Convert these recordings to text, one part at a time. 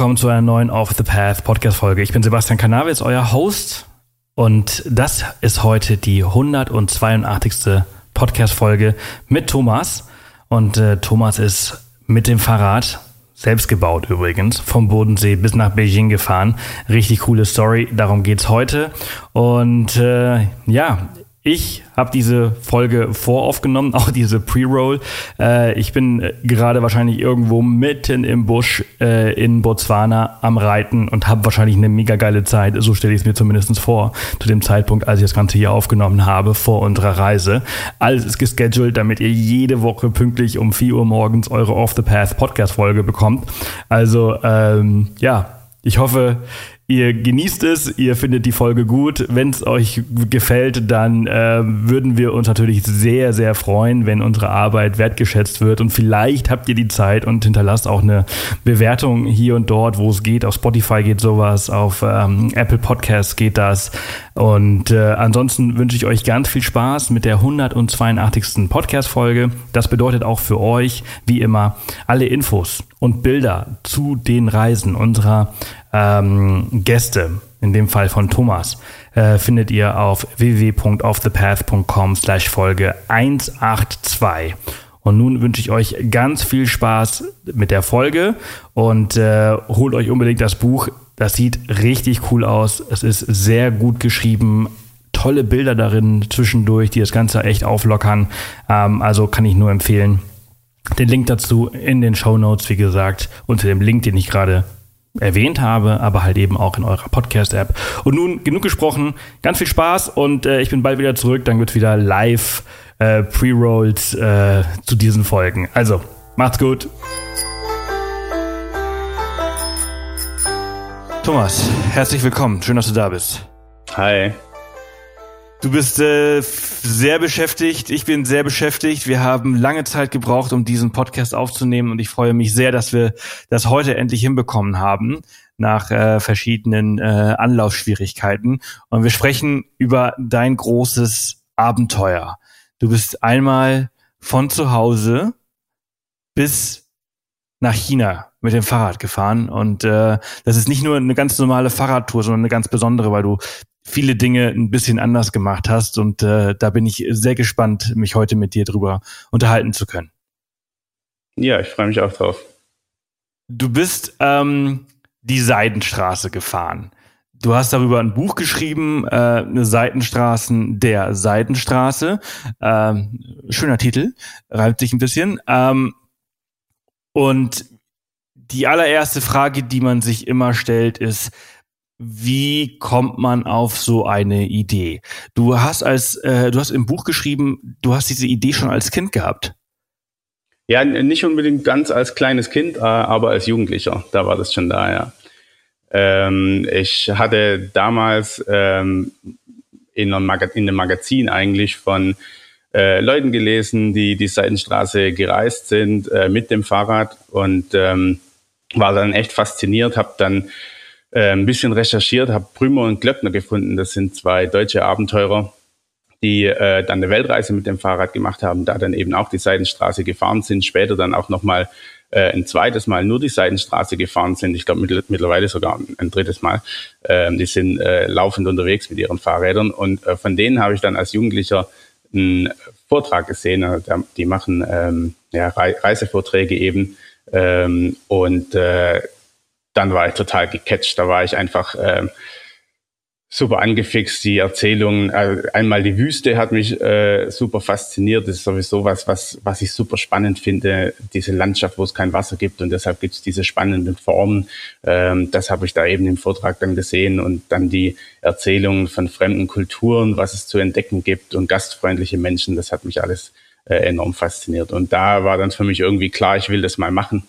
willkommen zu einer neuen Off the Path Podcast Folge. Ich bin Sebastian Cannabis, euer Host und das ist heute die 182. Podcast Folge mit Thomas und äh, Thomas ist mit dem Fahrrad selbst gebaut übrigens, vom Bodensee bis nach Beijing gefahren. Richtig coole Story, darum geht's heute. Und äh, ja, ich habe diese Folge voraufgenommen, auch diese Pre-Roll. Äh, ich bin äh, gerade wahrscheinlich irgendwo mitten im Busch äh, in Botswana am Reiten und habe wahrscheinlich eine mega geile Zeit. So stelle ich es mir zumindest vor, zu dem Zeitpunkt, als ich das Ganze hier aufgenommen habe, vor unserer Reise. Alles ist gescheduled, damit ihr jede Woche pünktlich um 4 Uhr morgens eure Off the Path Podcast-Folge bekommt. Also, ähm, ja, ich hoffe, Ihr genießt es, ihr findet die Folge gut. Wenn es euch gefällt, dann äh, würden wir uns natürlich sehr, sehr freuen, wenn unsere Arbeit wertgeschätzt wird. Und vielleicht habt ihr die Zeit und hinterlasst auch eine Bewertung hier und dort, wo es geht. Auf Spotify geht sowas, auf ähm, Apple Podcasts geht das. Und äh, ansonsten wünsche ich euch ganz viel Spaß mit der 182. Podcast-Folge. Das bedeutet auch für euch, wie immer, alle Infos und Bilder zu den Reisen unserer ähm, Gäste, in dem Fall von Thomas, äh, findet ihr auf www.offthepath.com slash Folge 182. Und nun wünsche ich euch ganz viel Spaß mit der Folge und äh, holt euch unbedingt das Buch. Das sieht richtig cool aus. Es ist sehr gut geschrieben. Tolle Bilder darin zwischendurch, die das Ganze echt auflockern. Ähm, also kann ich nur empfehlen. Den Link dazu in den Show Notes, wie gesagt, unter dem Link, den ich gerade erwähnt habe, aber halt eben auch in eurer Podcast-App. Und nun genug gesprochen, ganz viel Spaß und äh, ich bin bald wieder zurück. Dann wird wieder live äh, Pre-Rolls äh, zu diesen Folgen. Also, macht's gut. Thomas, herzlich willkommen. Schön, dass du da bist. Hi. Du bist äh, sehr beschäftigt, ich bin sehr beschäftigt. Wir haben lange Zeit gebraucht, um diesen Podcast aufzunehmen und ich freue mich sehr, dass wir das heute endlich hinbekommen haben nach äh, verschiedenen äh, Anlaufschwierigkeiten. Und wir sprechen über dein großes Abenteuer. Du bist einmal von zu Hause bis nach China mit dem Fahrrad gefahren und äh, das ist nicht nur eine ganz normale Fahrradtour, sondern eine ganz besondere, weil du viele Dinge ein bisschen anders gemacht hast. Und äh, da bin ich sehr gespannt, mich heute mit dir drüber unterhalten zu können. Ja, ich freue mich auch drauf. Du bist ähm, die Seidenstraße gefahren. Du hast darüber ein Buch geschrieben, äh, eine Seitenstraßen der Seidenstraße. Ähm, schöner Titel, reimt sich ein bisschen. Ähm, und die allererste Frage, die man sich immer stellt, ist, wie kommt man auf so eine Idee? Du hast als, äh, du hast im Buch geschrieben, du hast diese Idee schon als Kind gehabt. Ja, nicht unbedingt ganz als kleines Kind, äh, aber als Jugendlicher. Da war das schon da, ja. Ähm, ich hatte damals ähm, in, einem in einem Magazin eigentlich von äh, Leuten gelesen, die die Seitenstraße gereist sind äh, mit dem Fahrrad und ähm, war dann echt fasziniert, habe dann äh, ein bisschen recherchiert, habe Prümer und Glöckner gefunden. Das sind zwei deutsche Abenteurer, die äh, dann eine Weltreise mit dem Fahrrad gemacht haben, da dann eben auch die Seidenstraße gefahren sind, später dann auch nochmal äh, ein zweites Mal nur die Seidenstraße gefahren sind, ich glaube mittlerweile sogar ein drittes Mal. Ähm, die sind äh, laufend unterwegs mit ihren Fahrrädern und äh, von denen habe ich dann als Jugendlicher einen Vortrag gesehen. Also, die machen ähm, ja, Reisevorträge eben ähm, und äh, dann war ich total gecatcht. Da war ich einfach ähm, super angefixt. Die Erzählung, äh, einmal die Wüste hat mich äh, super fasziniert. Das ist sowieso was, was, was ich super spannend finde. Diese Landschaft, wo es kein Wasser gibt und deshalb gibt es diese spannenden Formen. Ähm, das habe ich da eben im Vortrag dann gesehen und dann die Erzählungen von fremden Kulturen, was es zu entdecken gibt und gastfreundliche Menschen. Das hat mich alles äh, enorm fasziniert. Und da war dann für mich irgendwie klar, ich will das mal machen.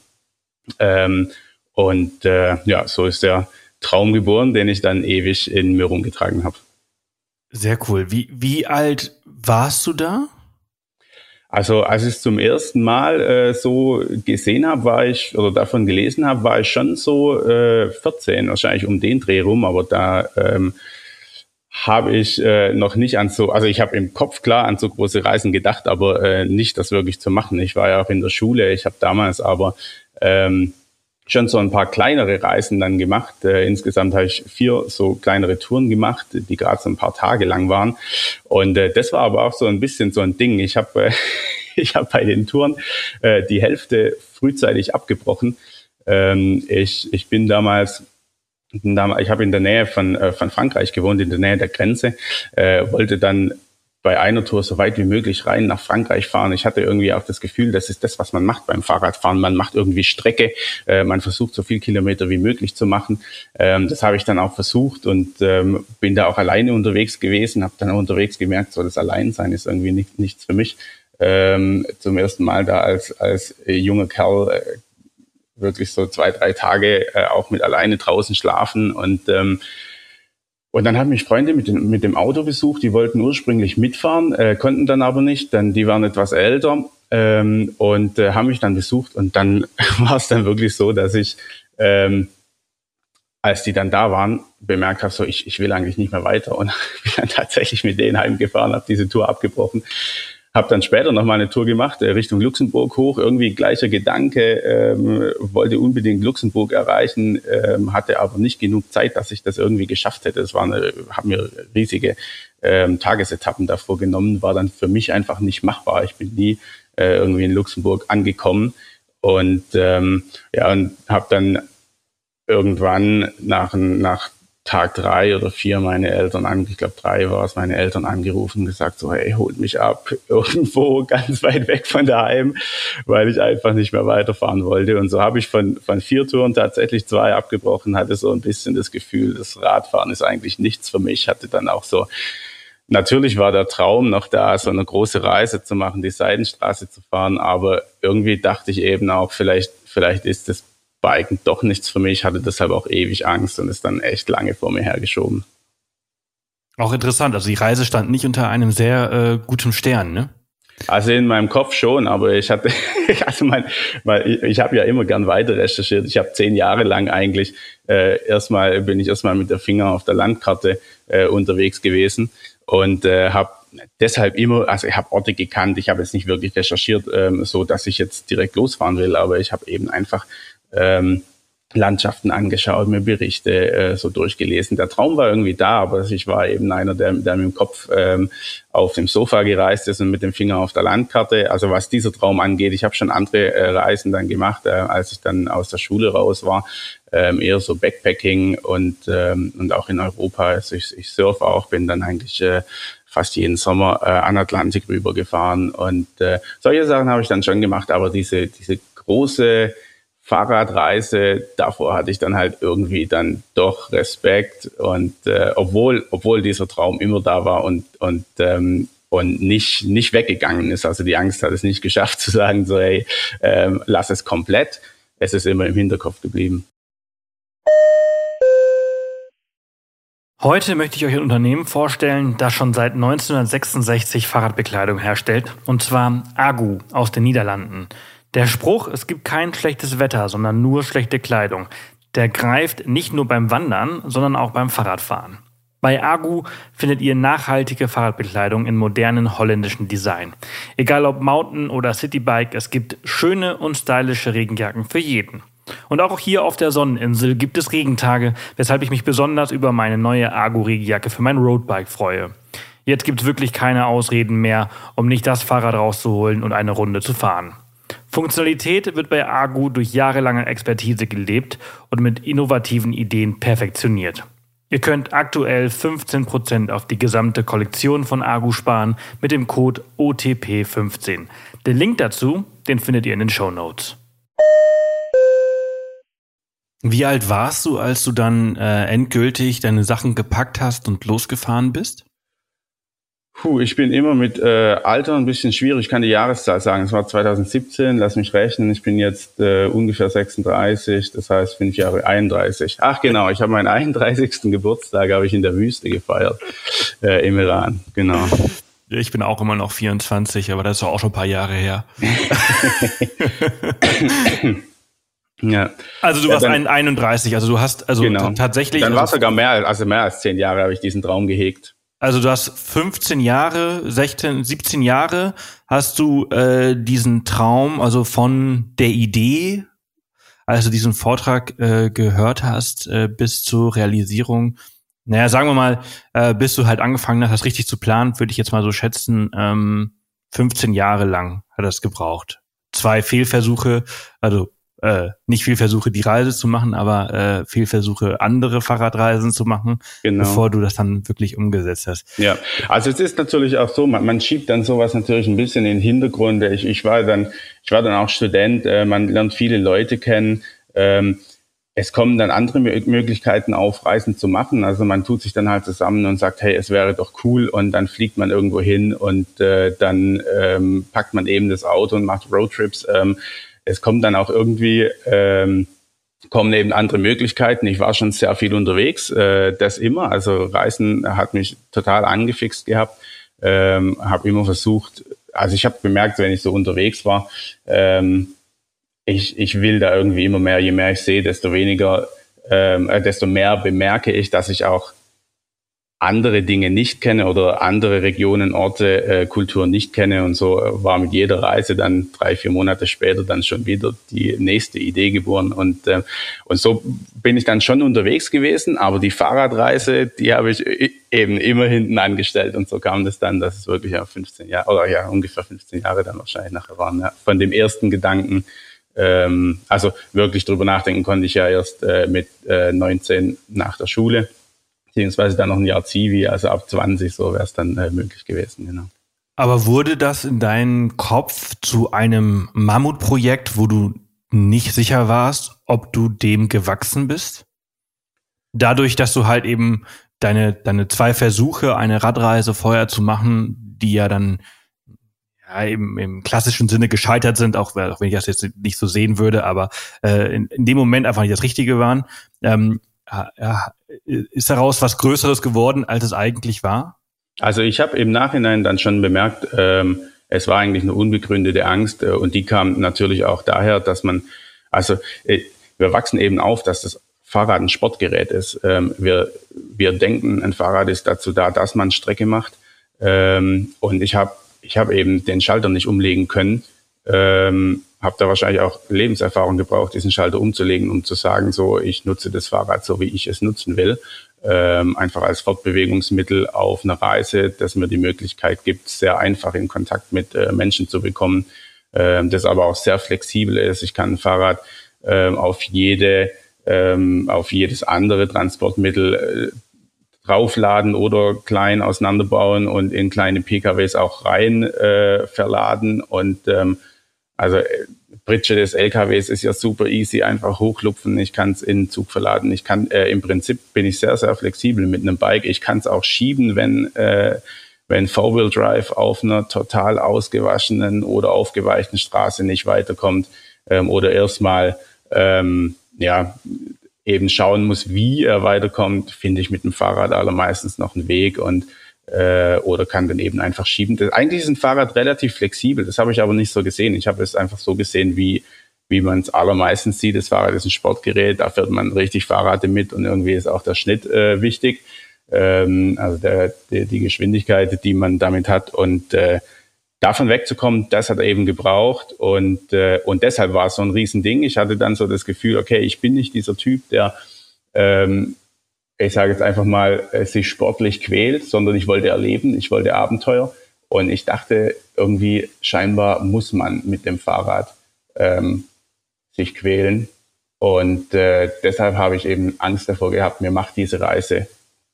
Ähm, und äh, ja, so ist der Traum geboren, den ich dann ewig in mir rumgetragen habe. Sehr cool. Wie, wie alt warst du da? Also als ich es zum ersten Mal äh, so gesehen habe, war ich, oder davon gelesen habe, war ich schon so äh, 14, wahrscheinlich um den Dreh rum, aber da ähm, habe ich äh, noch nicht an so, also ich habe im Kopf klar an so große Reisen gedacht, aber äh, nicht das wirklich zu machen. Ich war ja auch in der Schule, ich habe damals aber ähm, schon so ein paar kleinere Reisen dann gemacht. Äh, insgesamt habe ich vier so kleinere Touren gemacht, die gerade so ein paar Tage lang waren. Und äh, das war aber auch so ein bisschen so ein Ding. Ich habe äh, ich hab bei den Touren äh, die Hälfte frühzeitig abgebrochen. Ähm, ich, ich bin damals ich habe in der Nähe von, äh, von Frankreich gewohnt, in der Nähe der Grenze, äh, wollte dann bei einer Tour so weit wie möglich rein nach Frankreich fahren. Ich hatte irgendwie auch das Gefühl, das ist das, was man macht beim Fahrradfahren. Man macht irgendwie Strecke, äh, man versucht so viel Kilometer wie möglich zu machen. Ähm, das habe ich dann auch versucht und ähm, bin da auch alleine unterwegs gewesen, habe dann unterwegs gemerkt, so das Alleinsein ist irgendwie nicht, nichts für mich. Ähm, zum ersten Mal da als, als junger Kerl äh, wirklich so zwei, drei Tage äh, auch mit alleine draußen schlafen. Und ähm, und dann haben mich Freunde mit dem, mit dem Auto besucht, die wollten ursprünglich mitfahren, äh, konnten dann aber nicht, denn die waren etwas älter ähm, und äh, haben mich dann besucht. Und dann war es dann wirklich so, dass ich, ähm, als die dann da waren, bemerkt habe, so ich, ich will eigentlich nicht mehr weiter. Und bin dann tatsächlich mit denen heimgefahren, habe diese Tour abgebrochen habe dann später noch mal eine Tour gemacht, äh, Richtung Luxemburg hoch, irgendwie gleicher Gedanke, ähm, wollte unbedingt Luxemburg erreichen, ähm, hatte aber nicht genug Zeit, dass ich das irgendwie geschafft hätte. Es waren, haben mir riesige ähm, Tagesetappen davor genommen, war dann für mich einfach nicht machbar. Ich bin nie äh, irgendwie in Luxemburg angekommen und ähm, ja und habe dann irgendwann nach nach Tag drei oder vier meine Eltern an, ich glaube drei war es, meine Eltern angerufen gesagt so, hey, holt mich ab, irgendwo ganz weit weg von daheim, weil ich einfach nicht mehr weiterfahren wollte. Und so habe ich von, von vier Touren tatsächlich zwei abgebrochen, hatte so ein bisschen das Gefühl, das Radfahren ist eigentlich nichts für mich, hatte dann auch so, natürlich war der Traum noch da, so eine große Reise zu machen, die Seidenstraße zu fahren, aber irgendwie dachte ich eben auch, vielleicht, vielleicht ist das Biken doch nichts für mich, hatte deshalb auch ewig Angst und ist dann echt lange vor mir hergeschoben. Auch interessant, also die Reise stand nicht unter einem sehr äh, guten Stern, ne? Also in meinem Kopf schon, aber ich hatte, also mein, mein ich, ich habe ja immer gern weiter recherchiert. Ich habe zehn Jahre lang eigentlich äh, erstmal bin ich erstmal mit der Finger auf der Landkarte äh, unterwegs gewesen und äh, habe deshalb immer, also ich habe Orte gekannt, ich habe jetzt nicht wirklich recherchiert, ähm, so dass ich jetzt direkt losfahren will, aber ich habe eben einfach ähm, Landschaften angeschaut, mir Berichte äh, so durchgelesen. Der Traum war irgendwie da, aber ich war eben einer, der, der mit dem Kopf ähm, auf dem Sofa gereist ist und mit dem Finger auf der Landkarte. Also was dieser Traum angeht, ich habe schon andere äh, Reisen dann gemacht, äh, als ich dann aus der Schule raus war, ähm, eher so Backpacking und ähm, und auch in Europa. Also ich, ich surfe auch, bin dann eigentlich äh, fast jeden Sommer äh, an Atlantik rübergefahren und äh, solche Sachen habe ich dann schon gemacht, aber diese diese große Fahrradreise, davor hatte ich dann halt irgendwie dann doch Respekt und äh, obwohl obwohl dieser Traum immer da war und und ähm, und nicht nicht weggegangen ist, also die Angst hat es nicht geschafft zu sagen so hey ähm, lass es komplett, es ist immer im Hinterkopf geblieben. Heute möchte ich euch ein Unternehmen vorstellen, das schon seit 1966 Fahrradbekleidung herstellt, und zwar Agu aus den Niederlanden. Der Spruch, es gibt kein schlechtes Wetter, sondern nur schlechte Kleidung, der greift nicht nur beim Wandern, sondern auch beim Fahrradfahren. Bei Agu findet ihr nachhaltige Fahrradbekleidung in modernen holländischen Design. Egal ob Mountain- oder Citybike, es gibt schöne und stylische Regenjacken für jeden. Und auch hier auf der Sonneninsel gibt es Regentage, weshalb ich mich besonders über meine neue Agu-Regenjacke für mein Roadbike freue. Jetzt gibt es wirklich keine Ausreden mehr, um nicht das Fahrrad rauszuholen und eine Runde zu fahren. Funktionalität wird bei Agu durch jahrelange Expertise gelebt und mit innovativen Ideen perfektioniert. Ihr könnt aktuell 15% auf die gesamte Kollektion von Agu sparen mit dem Code OTP15. Den Link dazu, den findet ihr in den Show Notes. Wie alt warst du, als du dann äh, endgültig deine Sachen gepackt hast und losgefahren bist? Puh, ich bin immer mit äh, Alter ein bisschen schwierig. Ich kann die Jahreszahl sagen. Es war 2017, lass mich rechnen. Ich bin jetzt äh, ungefähr 36, das heißt fünf Jahre 31. Ach genau, ich habe meinen 31. Geburtstag habe ich in der Wüste gefeiert äh, im Iran. Genau. Ich bin auch immer noch 24, aber das ist auch schon ein paar Jahre her. ja. Also du warst ja, dann, 31, also du hast also genau. tatsächlich. Dann war es sogar mehr, also mehr als zehn Jahre habe ich diesen Traum gehegt. Also du hast 15 Jahre, 16, 17 Jahre hast du äh, diesen Traum, also von der Idee, als du diesen Vortrag äh, gehört hast, äh, bis zur Realisierung? Naja, sagen wir mal, äh, bis du halt angefangen hast, das richtig zu planen, würde ich jetzt mal so schätzen, ähm, 15 Jahre lang hat das gebraucht. Zwei Fehlversuche, also äh, nicht viel Versuche, die Reise zu machen, aber äh, viel Versuche, andere Fahrradreisen zu machen, genau. bevor du das dann wirklich umgesetzt hast. Ja, also es ist natürlich auch so, man, man schiebt dann sowas natürlich ein bisschen in den Hintergrund. Ich, ich war dann, ich war dann auch Student, äh, man lernt viele Leute kennen. Ähm, es kommen dann andere Möglichkeiten auf, Reisen zu machen. Also man tut sich dann halt zusammen und sagt, hey, es wäre doch cool und dann fliegt man irgendwo hin und äh, dann ähm, packt man eben das Auto und macht Roadtrips. Ähm, es kommt dann auch irgendwie, ähm, kommen eben andere Möglichkeiten. Ich war schon sehr viel unterwegs, äh, das immer. Also Reisen hat mich total angefixt gehabt. Ähm, habe immer versucht, also ich habe bemerkt, wenn ich so unterwegs war, ähm, ich, ich will da irgendwie immer mehr, je mehr ich sehe, desto weniger, ähm, äh, desto mehr bemerke ich, dass ich auch andere Dinge nicht kenne oder andere Regionen, Orte, äh, Kulturen nicht kenne. Und so war mit jeder Reise dann drei, vier Monate später dann schon wieder die nächste Idee geboren. Und, äh, und so bin ich dann schon unterwegs gewesen, aber die Fahrradreise, die habe ich eben immer hinten angestellt. Und so kam das dann, dass es wirklich ja 15 Jahre, oder ja, ungefähr 15 Jahre dann wahrscheinlich nachher waren. Ja, von dem ersten Gedanken, ähm, also wirklich drüber nachdenken konnte ich ja erst äh, mit äh, 19 nach der Schule beziehungsweise dann noch ein Jahr Zivi, also ab 20, so wäre es dann äh, möglich gewesen, genau. Aber wurde das in deinem Kopf zu einem Mammutprojekt, wo du nicht sicher warst, ob du dem gewachsen bist? Dadurch, dass du halt eben deine, deine zwei Versuche, eine Radreise vorher zu machen, die ja dann ja, im, im klassischen Sinne gescheitert sind, auch, auch wenn ich das jetzt nicht so sehen würde, aber äh, in, in dem Moment einfach nicht das Richtige waren. Ähm, ist daraus was Größeres geworden, als es eigentlich war? Also ich habe im Nachhinein dann schon bemerkt, ähm, es war eigentlich eine unbegründete Angst äh, und die kam natürlich auch daher, dass man, also äh, wir wachsen eben auf, dass das Fahrrad ein Sportgerät ist. Ähm, wir, wir denken, ein Fahrrad ist dazu da, dass man Strecke macht. Ähm, und ich habe ich hab eben den Schalter nicht umlegen können. Ähm, habe da wahrscheinlich auch Lebenserfahrung gebraucht, diesen Schalter umzulegen, um zu sagen, so, ich nutze das Fahrrad so, wie ich es nutzen will. Ähm, einfach als Fortbewegungsmittel auf einer Reise, das mir die Möglichkeit gibt, sehr einfach in Kontakt mit äh, Menschen zu bekommen, ähm, das aber auch sehr flexibel ist. Ich kann ein Fahrrad ähm, auf jede, ähm, auf jedes andere Transportmittel äh, draufladen oder klein auseinanderbauen und in kleine PKWs auch rein äh, verladen und ähm, also äh, Britsche des LKWs ist ja super easy, einfach hochlupfen. Ich kann es in den Zug verladen. Ich kann äh, im Prinzip bin ich sehr sehr flexibel mit einem Bike. Ich kann es auch schieben, wenn äh, wenn Four-Wheel Drive auf einer total ausgewaschenen oder aufgeweichten Straße nicht weiterkommt ähm, oder erstmal ähm, ja eben schauen muss, wie er weiterkommt, finde ich mit dem Fahrrad allermeistens noch einen Weg und äh, oder kann dann eben einfach schieben. Das, eigentlich ist ein Fahrrad relativ flexibel, das habe ich aber nicht so gesehen. Ich habe es einfach so gesehen, wie, wie man es allermeistens sieht. Das Fahrrad ist ein Sportgerät, da fährt man richtig Fahrrad mit und irgendwie ist auch der Schnitt äh, wichtig. Ähm, also der, der, die Geschwindigkeit, die man damit hat und äh, davon wegzukommen, das hat er eben gebraucht und, äh, und deshalb war es so ein Riesending. Ich hatte dann so das Gefühl, okay, ich bin nicht dieser Typ, der ähm, ich sage jetzt einfach mal, äh, sich sportlich quält, sondern ich wollte erleben, ich wollte Abenteuer. Und ich dachte, irgendwie scheinbar muss man mit dem Fahrrad ähm, sich quälen. Und äh, deshalb habe ich eben Angst davor gehabt, mir macht diese Reise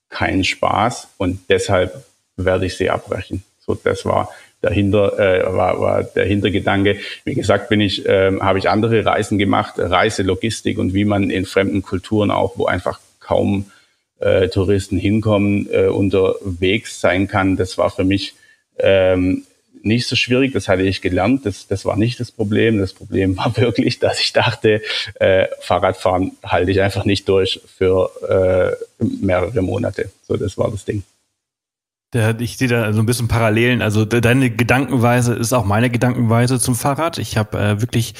keinen Spaß und deshalb werde ich sie abbrechen. So, das war dahinter, äh, war, war der Hintergedanke. Wie gesagt, bin ich, äh, habe ich andere Reisen gemacht, Reiselogistik und wie man in fremden Kulturen auch, wo einfach kaum äh, Touristen hinkommen, äh, unterwegs sein kann. Das war für mich ähm, nicht so schwierig, das hatte ich gelernt, das, das war nicht das Problem. Das Problem war wirklich, dass ich dachte, äh, Fahrradfahren halte ich einfach nicht durch für äh, mehrere Monate. So, das war das Ding. Ich sehe da so ein bisschen Parallelen. Also deine Gedankenweise ist auch meine Gedankenweise zum Fahrrad. Ich habe äh, wirklich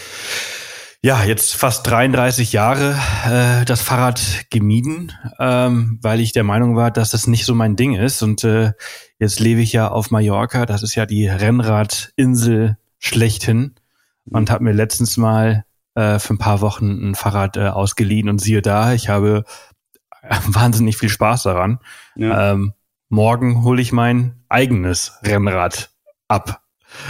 ja, jetzt fast 33 Jahre äh, das Fahrrad gemieden, ähm, weil ich der Meinung war, dass das nicht so mein Ding ist. Und äh, jetzt lebe ich ja auf Mallorca, das ist ja die Rennradinsel schlechthin. Und habe mir letztens mal äh, für ein paar Wochen ein Fahrrad äh, ausgeliehen und siehe da, ich habe wahnsinnig viel Spaß daran. Ja. Ähm, morgen hole ich mein eigenes Rennrad ab,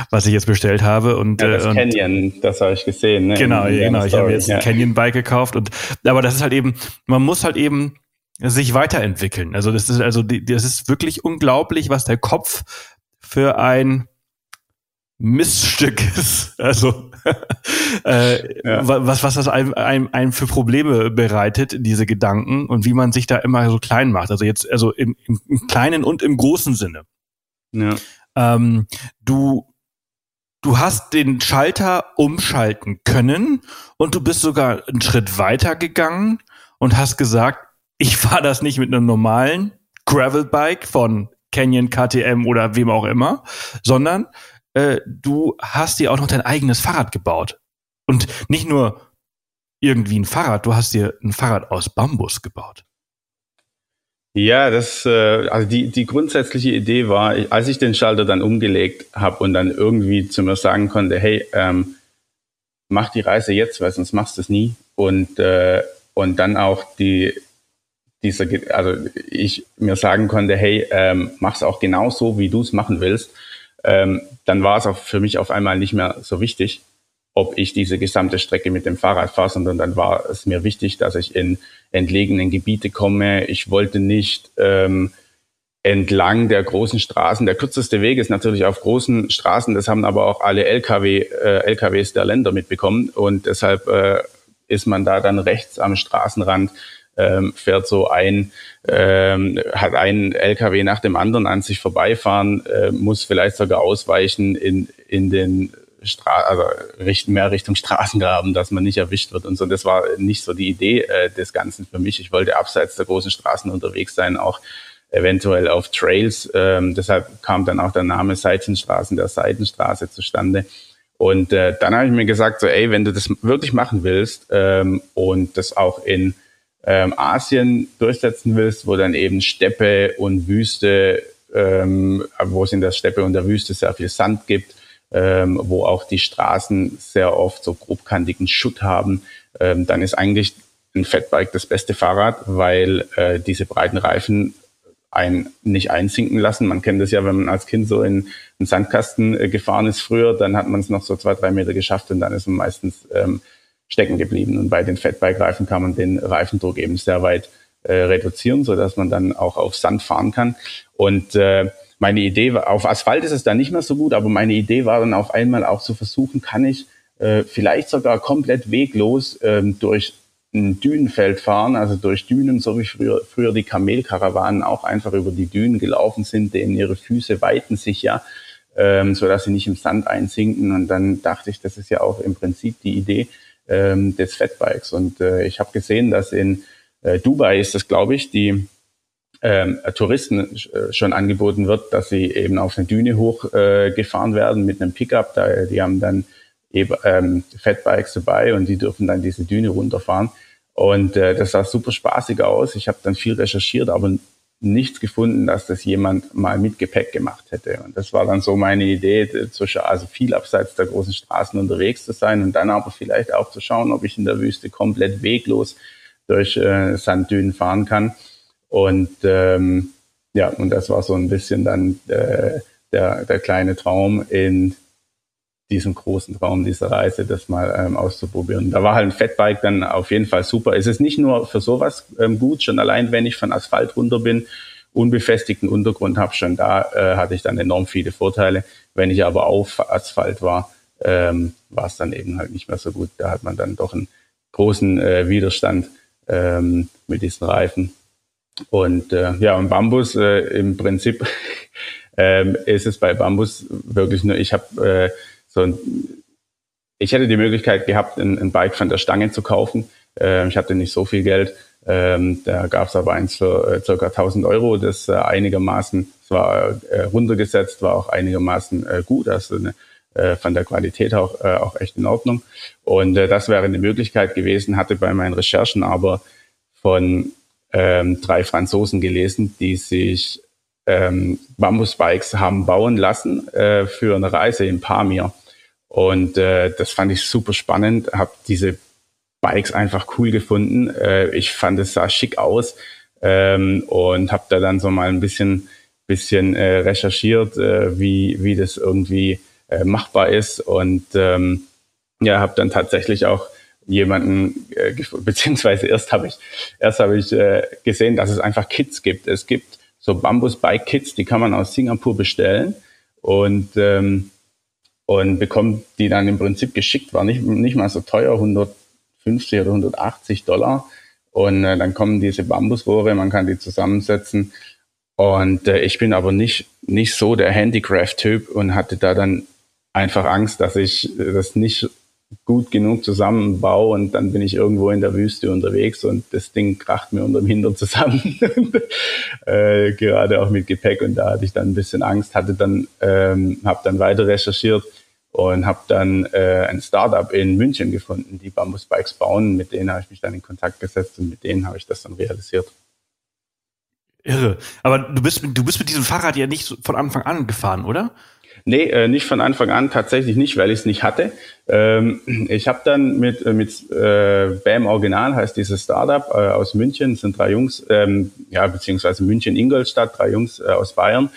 was ich jetzt bestellt habe. Und, ja, das äh, und, Canyon, das habe ich gesehen. Ne? Genau, genau. Ich habe jetzt ja. ein Canyon-Bike gekauft. Und, aber das ist halt eben, man muss halt eben sich weiterentwickeln. Also das ist also das ist wirklich unglaublich, was der Kopf für ein Missstück ist. Also äh, ja. was, was das einem, einem, einem für Probleme bereitet, diese Gedanken und wie man sich da immer so klein macht. Also jetzt, also im, im, im kleinen und im großen Sinne. Ja. Ähm, du, du hast den Schalter umschalten können und du bist sogar einen Schritt weiter gegangen und hast gesagt, ich fahre das nicht mit einem normalen Gravelbike von Canyon, KTM oder wem auch immer, sondern äh, du hast dir auch noch dein eigenes Fahrrad gebaut. Und nicht nur irgendwie ein Fahrrad, du hast dir ein Fahrrad aus Bambus gebaut. Ja, das, äh, also die, die grundsätzliche Idee war, als ich den Schalter dann umgelegt habe und dann irgendwie zu mir sagen konnte, hey, ähm, mach die Reise jetzt, weil sonst machst du es nie. Und, äh, und dann auch die, dieser, also ich mir sagen konnte, hey, ähm, mach's auch genau so, wie du es machen willst ähm, dann war es auch für mich auf einmal nicht mehr so wichtig, ob ich diese gesamte Strecke mit dem Fahrrad fahre, sondern dann war es mir wichtig, dass ich in entlegenen Gebiete komme. Ich wollte nicht ähm, entlang der großen Straßen. Der kürzeste Weg ist natürlich auf großen Straßen. Das haben aber auch alle LKW, äh, LKWs der Länder mitbekommen. Und deshalb äh, ist man da dann rechts am Straßenrand ähm, fährt so ein, ähm, hat einen LKW nach dem anderen an sich vorbeifahren, äh, muss vielleicht sogar ausweichen in, in den Stra also richten mehr Richtung Straßengraben, dass man nicht erwischt wird und so. Das war nicht so die Idee äh, des Ganzen für mich. Ich wollte abseits der großen Straßen unterwegs sein, auch eventuell auf Trails. Ähm, deshalb kam dann auch der Name Seitenstraßen der Seitenstraße zustande. Und äh, dann habe ich mir gesagt, so, ey, wenn du das wirklich machen willst ähm, und das auch in ähm, Asien durchsetzen willst, wo dann eben Steppe und Wüste, ähm, wo es in der Steppe und der Wüste sehr viel Sand gibt, ähm, wo auch die Straßen sehr oft so grobkantigen Schutt haben, ähm, dann ist eigentlich ein Fatbike das beste Fahrrad, weil äh, diese breiten Reifen einen nicht einsinken lassen. Man kennt das ja, wenn man als Kind so in einen Sandkasten äh, gefahren ist früher, dann hat man es noch so zwei, drei Meter geschafft und dann ist man meistens ähm, stecken geblieben. Und bei den Fatbike-Reifen kann man den Reifendruck eben sehr weit äh, reduzieren, so dass man dann auch auf Sand fahren kann. Und äh, meine Idee war, auf Asphalt ist es dann nicht mehr so gut, aber meine Idee war dann auf einmal auch zu versuchen, kann ich äh, vielleicht sogar komplett weglos ähm, durch ein Dünenfeld fahren, also durch Dünen, so wie früher, früher die Kamelkarawanen auch einfach über die Dünen gelaufen sind, denen ihre Füße weiten sich ja, ähm, so dass sie nicht im Sand einsinken. Und dann dachte ich, das ist ja auch im Prinzip die Idee, ähm, des Fatbikes. Und äh, ich habe gesehen, dass in äh, Dubai ist das, glaube ich, die ähm, Touristen äh, schon angeboten wird, dass sie eben auf eine Düne hochgefahren äh, werden mit einem Pickup. Da, die haben dann eben ähm, Fatbikes dabei und die dürfen dann diese Düne runterfahren. Und äh, das sah super spaßig aus. Ich habe dann viel recherchiert, aber nichts gefunden, dass das jemand mal mit Gepäck gemacht hätte. Und das war dann so meine Idee, also viel abseits der großen Straßen unterwegs zu sein und dann aber vielleicht auch zu schauen, ob ich in der Wüste komplett weglos durch äh, Sanddünen fahren kann. Und ähm, ja, und das war so ein bisschen dann äh, der, der kleine Traum in diesem großen Traum dieser Reise, das mal ähm, auszuprobieren. Da war halt ein Fatbike dann auf jeden Fall super. Es ist nicht nur für sowas ähm, gut, schon allein wenn ich von Asphalt runter bin, unbefestigten Untergrund habe, schon da äh, hatte ich dann enorm viele Vorteile. Wenn ich aber auf Asphalt war, ähm, war es dann eben halt nicht mehr so gut. Da hat man dann doch einen großen äh, Widerstand ähm, mit diesen Reifen. Und äh, ja, und Bambus äh, im Prinzip ähm, ist es bei Bambus wirklich nur, ich habe äh, so ein, ich hätte die Möglichkeit gehabt, ein, ein Bike von der Stange zu kaufen. Ähm, ich hatte nicht so viel Geld. Ähm, da gab es aber eins für äh, ca. 1000 Euro, das äh, einigermaßen, es war äh, runtergesetzt, war auch einigermaßen äh, gut, also eine, äh, von der Qualität auch, äh, auch echt in Ordnung. Und äh, das wäre eine Möglichkeit gewesen, hatte bei meinen Recherchen aber von ähm, drei Franzosen gelesen, die sich ähm, Bambusbikes haben bauen lassen äh, für eine Reise in Pamir. Und äh, das fand ich super spannend, habe diese Bikes einfach cool gefunden. Äh, ich fand es sah schick aus ähm, und habe da dann so mal ein bisschen bisschen äh, recherchiert, äh, wie wie das irgendwie äh, machbar ist und ähm, ja, habe dann tatsächlich auch jemanden, äh, beziehungsweise erst habe ich erst habe ich äh, gesehen, dass es einfach Kits gibt. Es gibt so Bambus Bike Kits, die kann man aus Singapur bestellen und ähm, und bekommt die dann im Prinzip geschickt. War nicht nicht mal so teuer, 150 oder 180 Dollar. Und äh, dann kommen diese Bambusrohre, man kann die zusammensetzen. Und äh, ich bin aber nicht nicht so der Handicraft-Typ und hatte da dann einfach Angst, dass ich das nicht gut genug zusammenbaue und dann bin ich irgendwo in der Wüste unterwegs und das Ding kracht mir unterm Hintern zusammen. äh, gerade auch mit Gepäck und da hatte ich dann ein bisschen Angst, hatte dann, ähm, habe dann weiter recherchiert und habe dann äh, ein Startup in München gefunden, die Bambus-Bikes bauen. Mit denen habe ich mich dann in Kontakt gesetzt und mit denen habe ich das dann realisiert. Irre. Aber du bist, du bist mit diesem Fahrrad ja nicht von Anfang an gefahren, oder? Nee, äh, nicht von Anfang an, tatsächlich nicht, weil ich es nicht hatte. Ähm, ich habe dann mit, äh, mit äh, BAM Original, heißt dieses Startup äh, aus München, sind drei Jungs, ähm, ja, beziehungsweise München-Ingolstadt, drei Jungs äh, aus Bayern.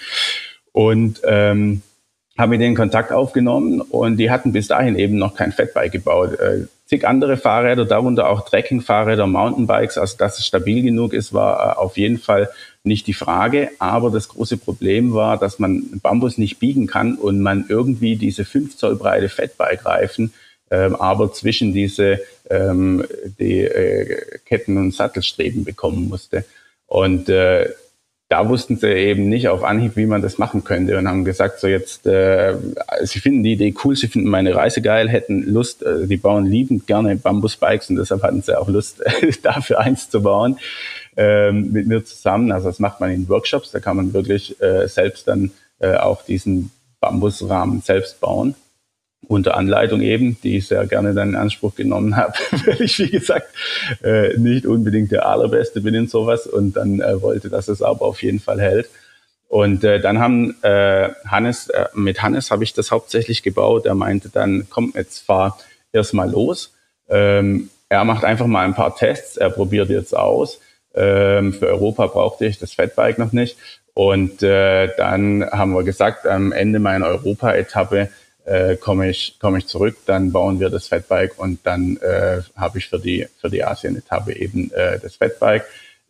Und ähm, haben mit denen Kontakt aufgenommen und die hatten bis dahin eben noch kein Fatbike gebaut. Äh, zig andere Fahrräder, darunter auch Trekking-Fahrräder, Mountainbikes, also dass es stabil genug ist, war äh, auf jeden Fall nicht die Frage. Aber das große Problem war, dass man Bambus nicht biegen kann und man irgendwie diese 5 Zoll breite Fatbike-Reifen ähm, aber zwischen diese ähm, die äh, Ketten und Sattelstreben bekommen musste. Und äh, da wussten sie eben nicht auf Anhieb, wie man das machen könnte und haben gesagt, so jetzt, äh, sie finden die Idee cool, sie finden meine Reise geil, hätten Lust, äh, die bauen liebend gerne Bambusbikes und deshalb hatten sie auch Lust, dafür eins zu bauen ähm, mit mir zusammen. Also das macht man in Workshops, da kann man wirklich äh, selbst dann äh, auch diesen Bambusrahmen selbst bauen unter Anleitung eben, die ich sehr gerne dann in Anspruch genommen habe, weil ich, wie gesagt, äh, nicht unbedingt der Allerbeste bin in sowas und dann äh, wollte, dass es aber auf jeden Fall hält. Und äh, dann haben äh, Hannes, äh, mit Hannes habe ich das hauptsächlich gebaut. Er meinte dann, komm, jetzt fahr erstmal los. Ähm, er macht einfach mal ein paar Tests, er probiert jetzt aus. Ähm, für Europa brauchte ich das Fatbike noch nicht. Und äh, dann haben wir gesagt, am Ende meiner Europa-Etappe äh, komme ich, komme ich zurück, dann bauen wir das Fatbike und dann äh, habe ich für die, für die Asien-Etappe eben äh, das Fatbike.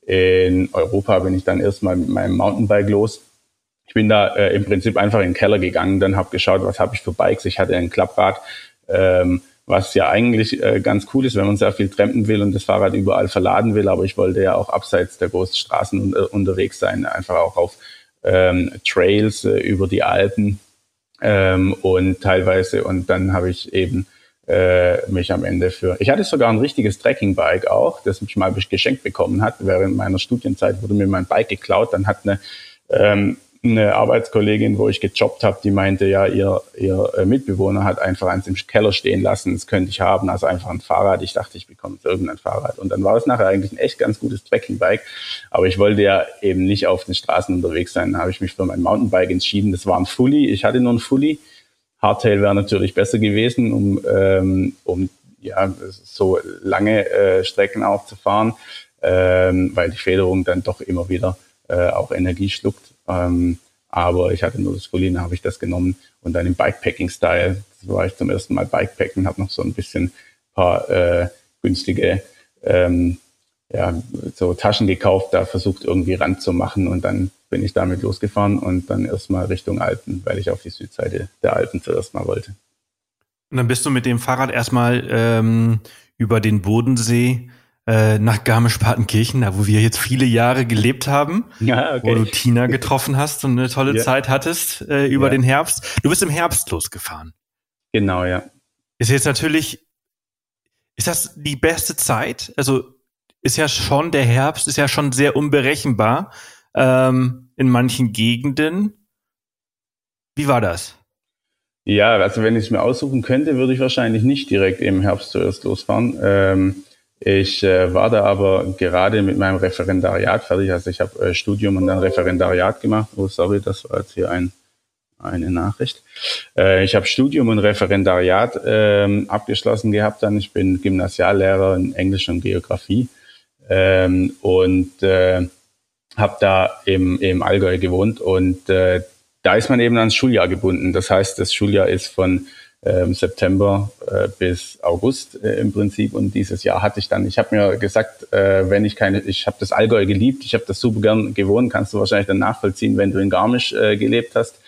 In Europa bin ich dann erstmal mit meinem Mountainbike los. Ich bin da äh, im Prinzip einfach in den Keller gegangen, dann habe geschaut, was habe ich für Bikes. Ich hatte ein Klapprad, ähm, was ja eigentlich äh, ganz cool ist, wenn man sehr viel trampen will und das Fahrrad überall verladen will. Aber ich wollte ja auch abseits der großen Straßen un unterwegs sein, einfach auch auf ähm, Trails äh, über die Alpen ähm, und teilweise, und dann habe ich eben äh, mich am Ende für. Ich hatte sogar ein richtiges Trekking-Bike auch, das mich mal geschenkt bekommen hat. Während meiner Studienzeit wurde mir mein Bike geklaut. Dann hat eine ähm, eine Arbeitskollegin, wo ich gejobbt habe, die meinte, ja, ihr, ihr äh, Mitbewohner hat einfach eins im Keller stehen lassen, das könnte ich haben, also einfach ein Fahrrad. Ich dachte, ich bekomme irgendein Fahrrad. Und dann war es nachher eigentlich ein echt ganz gutes Trekkingbike. Aber ich wollte ja eben nicht auf den Straßen unterwegs sein. Dann habe ich mich für mein Mountainbike entschieden. Das war ein Fully. Ich hatte nur ein Fully. Hardtail wäre natürlich besser gewesen, um, ähm, um ja, so lange äh, Strecken auch zu fahren, ähm, weil die Federung dann doch immer wieder äh, auch Energie schluckt. Ähm, aber ich hatte nur das Fully, habe ich das genommen und dann im Bikepacking-Style. War ich zum ersten Mal Bikepacken, habe noch so ein bisschen paar äh, günstige ähm, ja, so Taschen gekauft, da versucht irgendwie Rand zu machen und dann bin ich damit losgefahren und dann erstmal Richtung Alpen, weil ich auf die Südseite der Alpen zuerst mal wollte. Und dann bist du mit dem Fahrrad erstmal ähm, über den Bodensee äh, nach Garmisch-Partenkirchen, da wo wir jetzt viele Jahre gelebt haben, ja, okay. wo du Tina getroffen hast und eine tolle ja. Zeit hattest äh, über ja. den Herbst. Du bist im Herbst losgefahren. Genau, ja. Ist jetzt natürlich, ist das die beste Zeit? Also ist ja schon der Herbst, ist ja schon sehr unberechenbar ähm, in manchen Gegenden. Wie war das? Ja, also wenn ich es mir aussuchen könnte, würde ich wahrscheinlich nicht direkt im Herbst zuerst losfahren. Ähm, ich äh, war da aber gerade mit meinem Referendariat fertig. Also ich habe äh, Studium und dann Referendariat gemacht. Oh, sorry, das war jetzt hier ein, eine Nachricht. Äh, ich habe Studium und Referendariat ähm, abgeschlossen gehabt. Dann ich bin Gymnasiallehrer in Englisch und Geografie ähm, und äh, habe da im, im Allgäu gewohnt und äh, da ist man eben ans Schuljahr gebunden. Das heißt, das Schuljahr ist von September äh, bis August äh, im Prinzip und dieses Jahr hatte ich dann, ich habe mir gesagt, äh, wenn ich keine, ich habe das Allgäu geliebt, ich habe das super gern gewohnt, kannst du wahrscheinlich dann nachvollziehen, wenn du in Garmisch gelebt hast.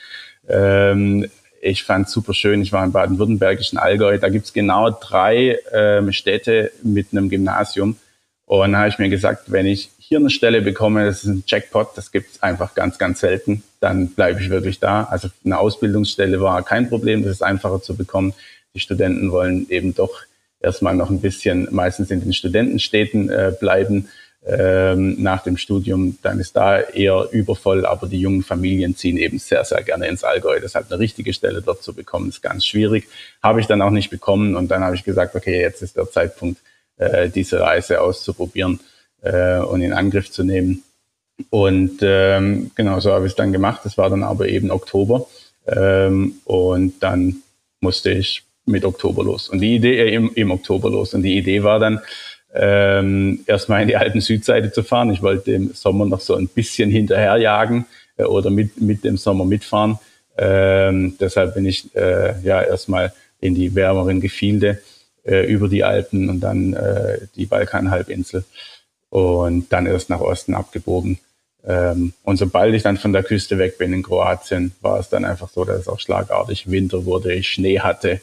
Ähm, ich fand super schön, ich war im baden-württembergischen Allgäu, da gibt's genau drei ähm, Städte mit einem Gymnasium und da habe ich mir gesagt, wenn ich hier eine Stelle bekomme, das ist ein Jackpot, das gibt es einfach ganz, ganz selten, dann bleibe ich wirklich da. Also eine Ausbildungsstelle war kein Problem, das ist einfacher zu bekommen. Die Studenten wollen eben doch erstmal noch ein bisschen meistens in den Studentenstädten äh, bleiben ähm, nach dem Studium. Dann ist da eher übervoll, aber die jungen Familien ziehen eben sehr, sehr gerne ins Allgäu. Deshalb eine richtige Stelle dort zu bekommen, ist ganz schwierig. Habe ich dann auch nicht bekommen und dann habe ich gesagt, okay, jetzt ist der Zeitpunkt, äh, diese Reise auszuprobieren äh, und in Angriff zu nehmen. Und ähm, genau so habe ich es dann gemacht. Das war dann aber eben Oktober. Ähm, und dann musste ich mit Oktober los. Und die Idee äh, im, im Oktober los. Und die Idee war dann, ähm, erstmal in die alten Südseite zu fahren. Ich wollte im Sommer noch so ein bisschen hinterherjagen äh, oder mit, mit dem Sommer mitfahren. Ähm, deshalb bin ich äh, ja erstmal in die wärmeren Gefilde äh, über die Alpen und dann äh, die Balkanhalbinsel und dann erst nach Osten abgebogen. Ähm, und sobald ich dann von der Küste weg bin in Kroatien, war es dann einfach so, dass es auch schlagartig Winter wurde, ich Schnee hatte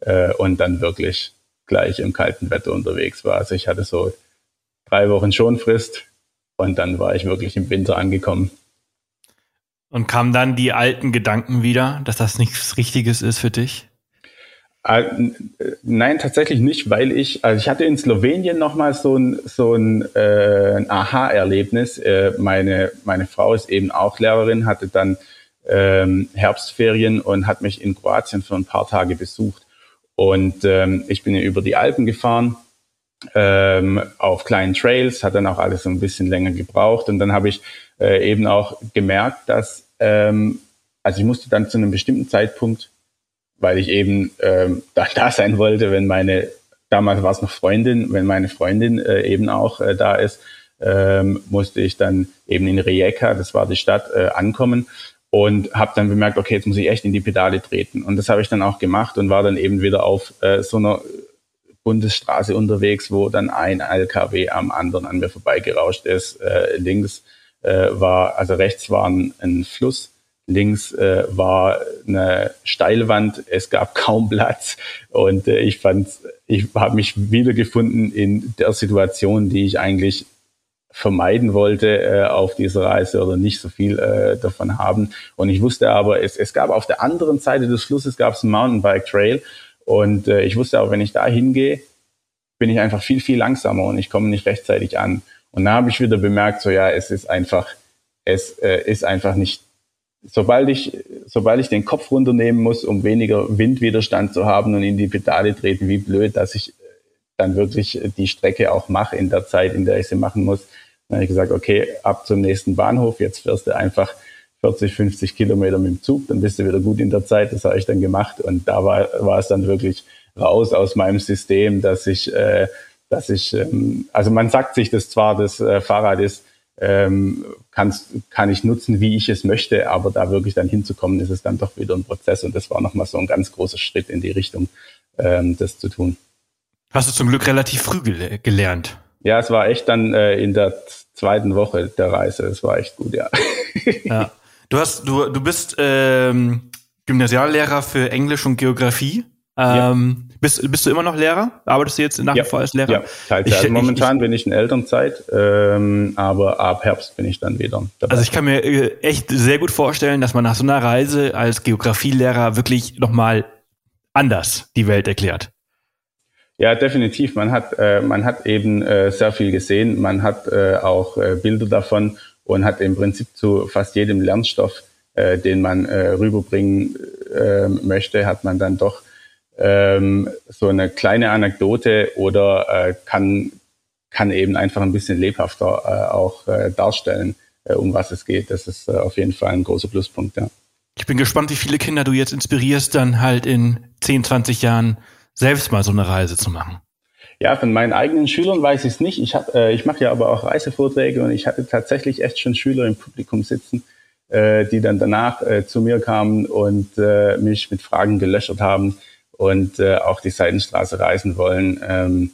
äh, und dann wirklich gleich im kalten Wetter unterwegs war. Also ich hatte so drei Wochen Schonfrist und dann war ich wirklich im Winter angekommen. Und kamen dann die alten Gedanken wieder, dass das nichts Richtiges ist für dich? Äh, nein, tatsächlich nicht, weil ich, also ich hatte in Slowenien nochmal so ein, so ein, äh, ein Aha-Erlebnis. Äh, meine, meine Frau ist eben auch Lehrerin, hatte dann ähm, Herbstferien und hat mich in Kroatien für ein paar Tage besucht. Und ähm, ich bin über die Alpen gefahren, ähm, auf kleinen Trails, hat dann auch alles so ein bisschen länger gebraucht. Und dann habe ich äh, eben auch gemerkt, dass, ähm, also ich musste dann zu einem bestimmten Zeitpunkt weil ich eben ähm, da, da sein wollte, wenn meine, damals war es noch Freundin, wenn meine Freundin äh, eben auch äh, da ist, ähm, musste ich dann eben in Rijeka, das war die Stadt, äh, ankommen und habe dann bemerkt, okay, jetzt muss ich echt in die Pedale treten. Und das habe ich dann auch gemacht und war dann eben wieder auf äh, so einer Bundesstraße unterwegs, wo dann ein LKW am anderen an mir vorbeigerauscht ist. Äh, links äh, war, also rechts war ein, ein Fluss Links äh, war eine Steilwand, es gab kaum Platz und äh, ich fand, ich habe mich wiedergefunden in der Situation, die ich eigentlich vermeiden wollte äh, auf dieser Reise oder nicht so viel äh, davon haben. Und ich wusste aber, es, es gab auf der anderen Seite des Flusses gab es einen Mountainbike Trail und äh, ich wusste auch, wenn ich da hingehe, bin ich einfach viel, viel langsamer und ich komme nicht rechtzeitig an. Und da habe ich wieder bemerkt, so ja, es ist einfach, es äh, ist einfach nicht sobald ich, sobald ich den Kopf runternehmen muss, um weniger Windwiderstand zu haben und in die Pedale treten, wie blöd, dass ich dann wirklich die Strecke auch mache in der Zeit, in der ich sie machen muss. Dann habe ich gesagt, okay, ab zum nächsten Bahnhof, jetzt fährst du einfach 40, 50 Kilometer mit dem Zug, dann bist du wieder gut in der Zeit. Das habe ich dann gemacht und da war, war es dann wirklich raus aus meinem System, dass ich, äh, dass ich, ähm, also man sagt sich das zwar, das äh, Fahrrad ist ähm, kann ich nutzen, wie ich es möchte, aber da wirklich dann hinzukommen, ist es dann doch wieder ein Prozess und das war nochmal so ein ganz großer Schritt in die Richtung, ähm, das zu tun. Hast du zum Glück relativ früh gel gelernt? Ja, es war echt dann äh, in der zweiten Woche der Reise, es war echt gut, ja. ja. Du hast, du, du bist ähm, Gymnasiallehrer für Englisch und Geografie. Ähm, ja. Bist, bist du immer noch Lehrer? Arbeitest du jetzt nach ja. wie vor als Lehrer? Ja, Teilzeit. Also momentan ich, bin ich in Elternzeit, ähm, aber ab Herbst bin ich dann wieder dabei. Also ich kann mir äh, echt sehr gut vorstellen, dass man nach so einer Reise als Geografielehrer wirklich nochmal anders die Welt erklärt. Ja, definitiv. Man hat, äh, man hat eben äh, sehr viel gesehen. Man hat äh, auch äh, Bilder davon und hat im Prinzip zu fast jedem Lernstoff, äh, den man rüberbringen möchte, hat man dann doch ähm, so eine kleine Anekdote oder äh, kann, kann eben einfach ein bisschen lebhafter äh, auch äh, darstellen, äh, um was es geht. Das ist äh, auf jeden Fall ein großer Pluspunkt, ja. Ich bin gespannt, wie viele Kinder du jetzt inspirierst, dann halt in 10, 20 Jahren selbst mal so eine Reise zu machen. Ja, von meinen eigenen Schülern weiß ich es nicht. Ich, hab, äh, ich mache ja aber auch Reisevorträge und ich hatte tatsächlich echt schon Schüler im Publikum sitzen, äh, die dann danach äh, zu mir kamen und äh, mich mit Fragen gelöchert haben und äh, auch die Seidenstraße reisen wollen. Ähm,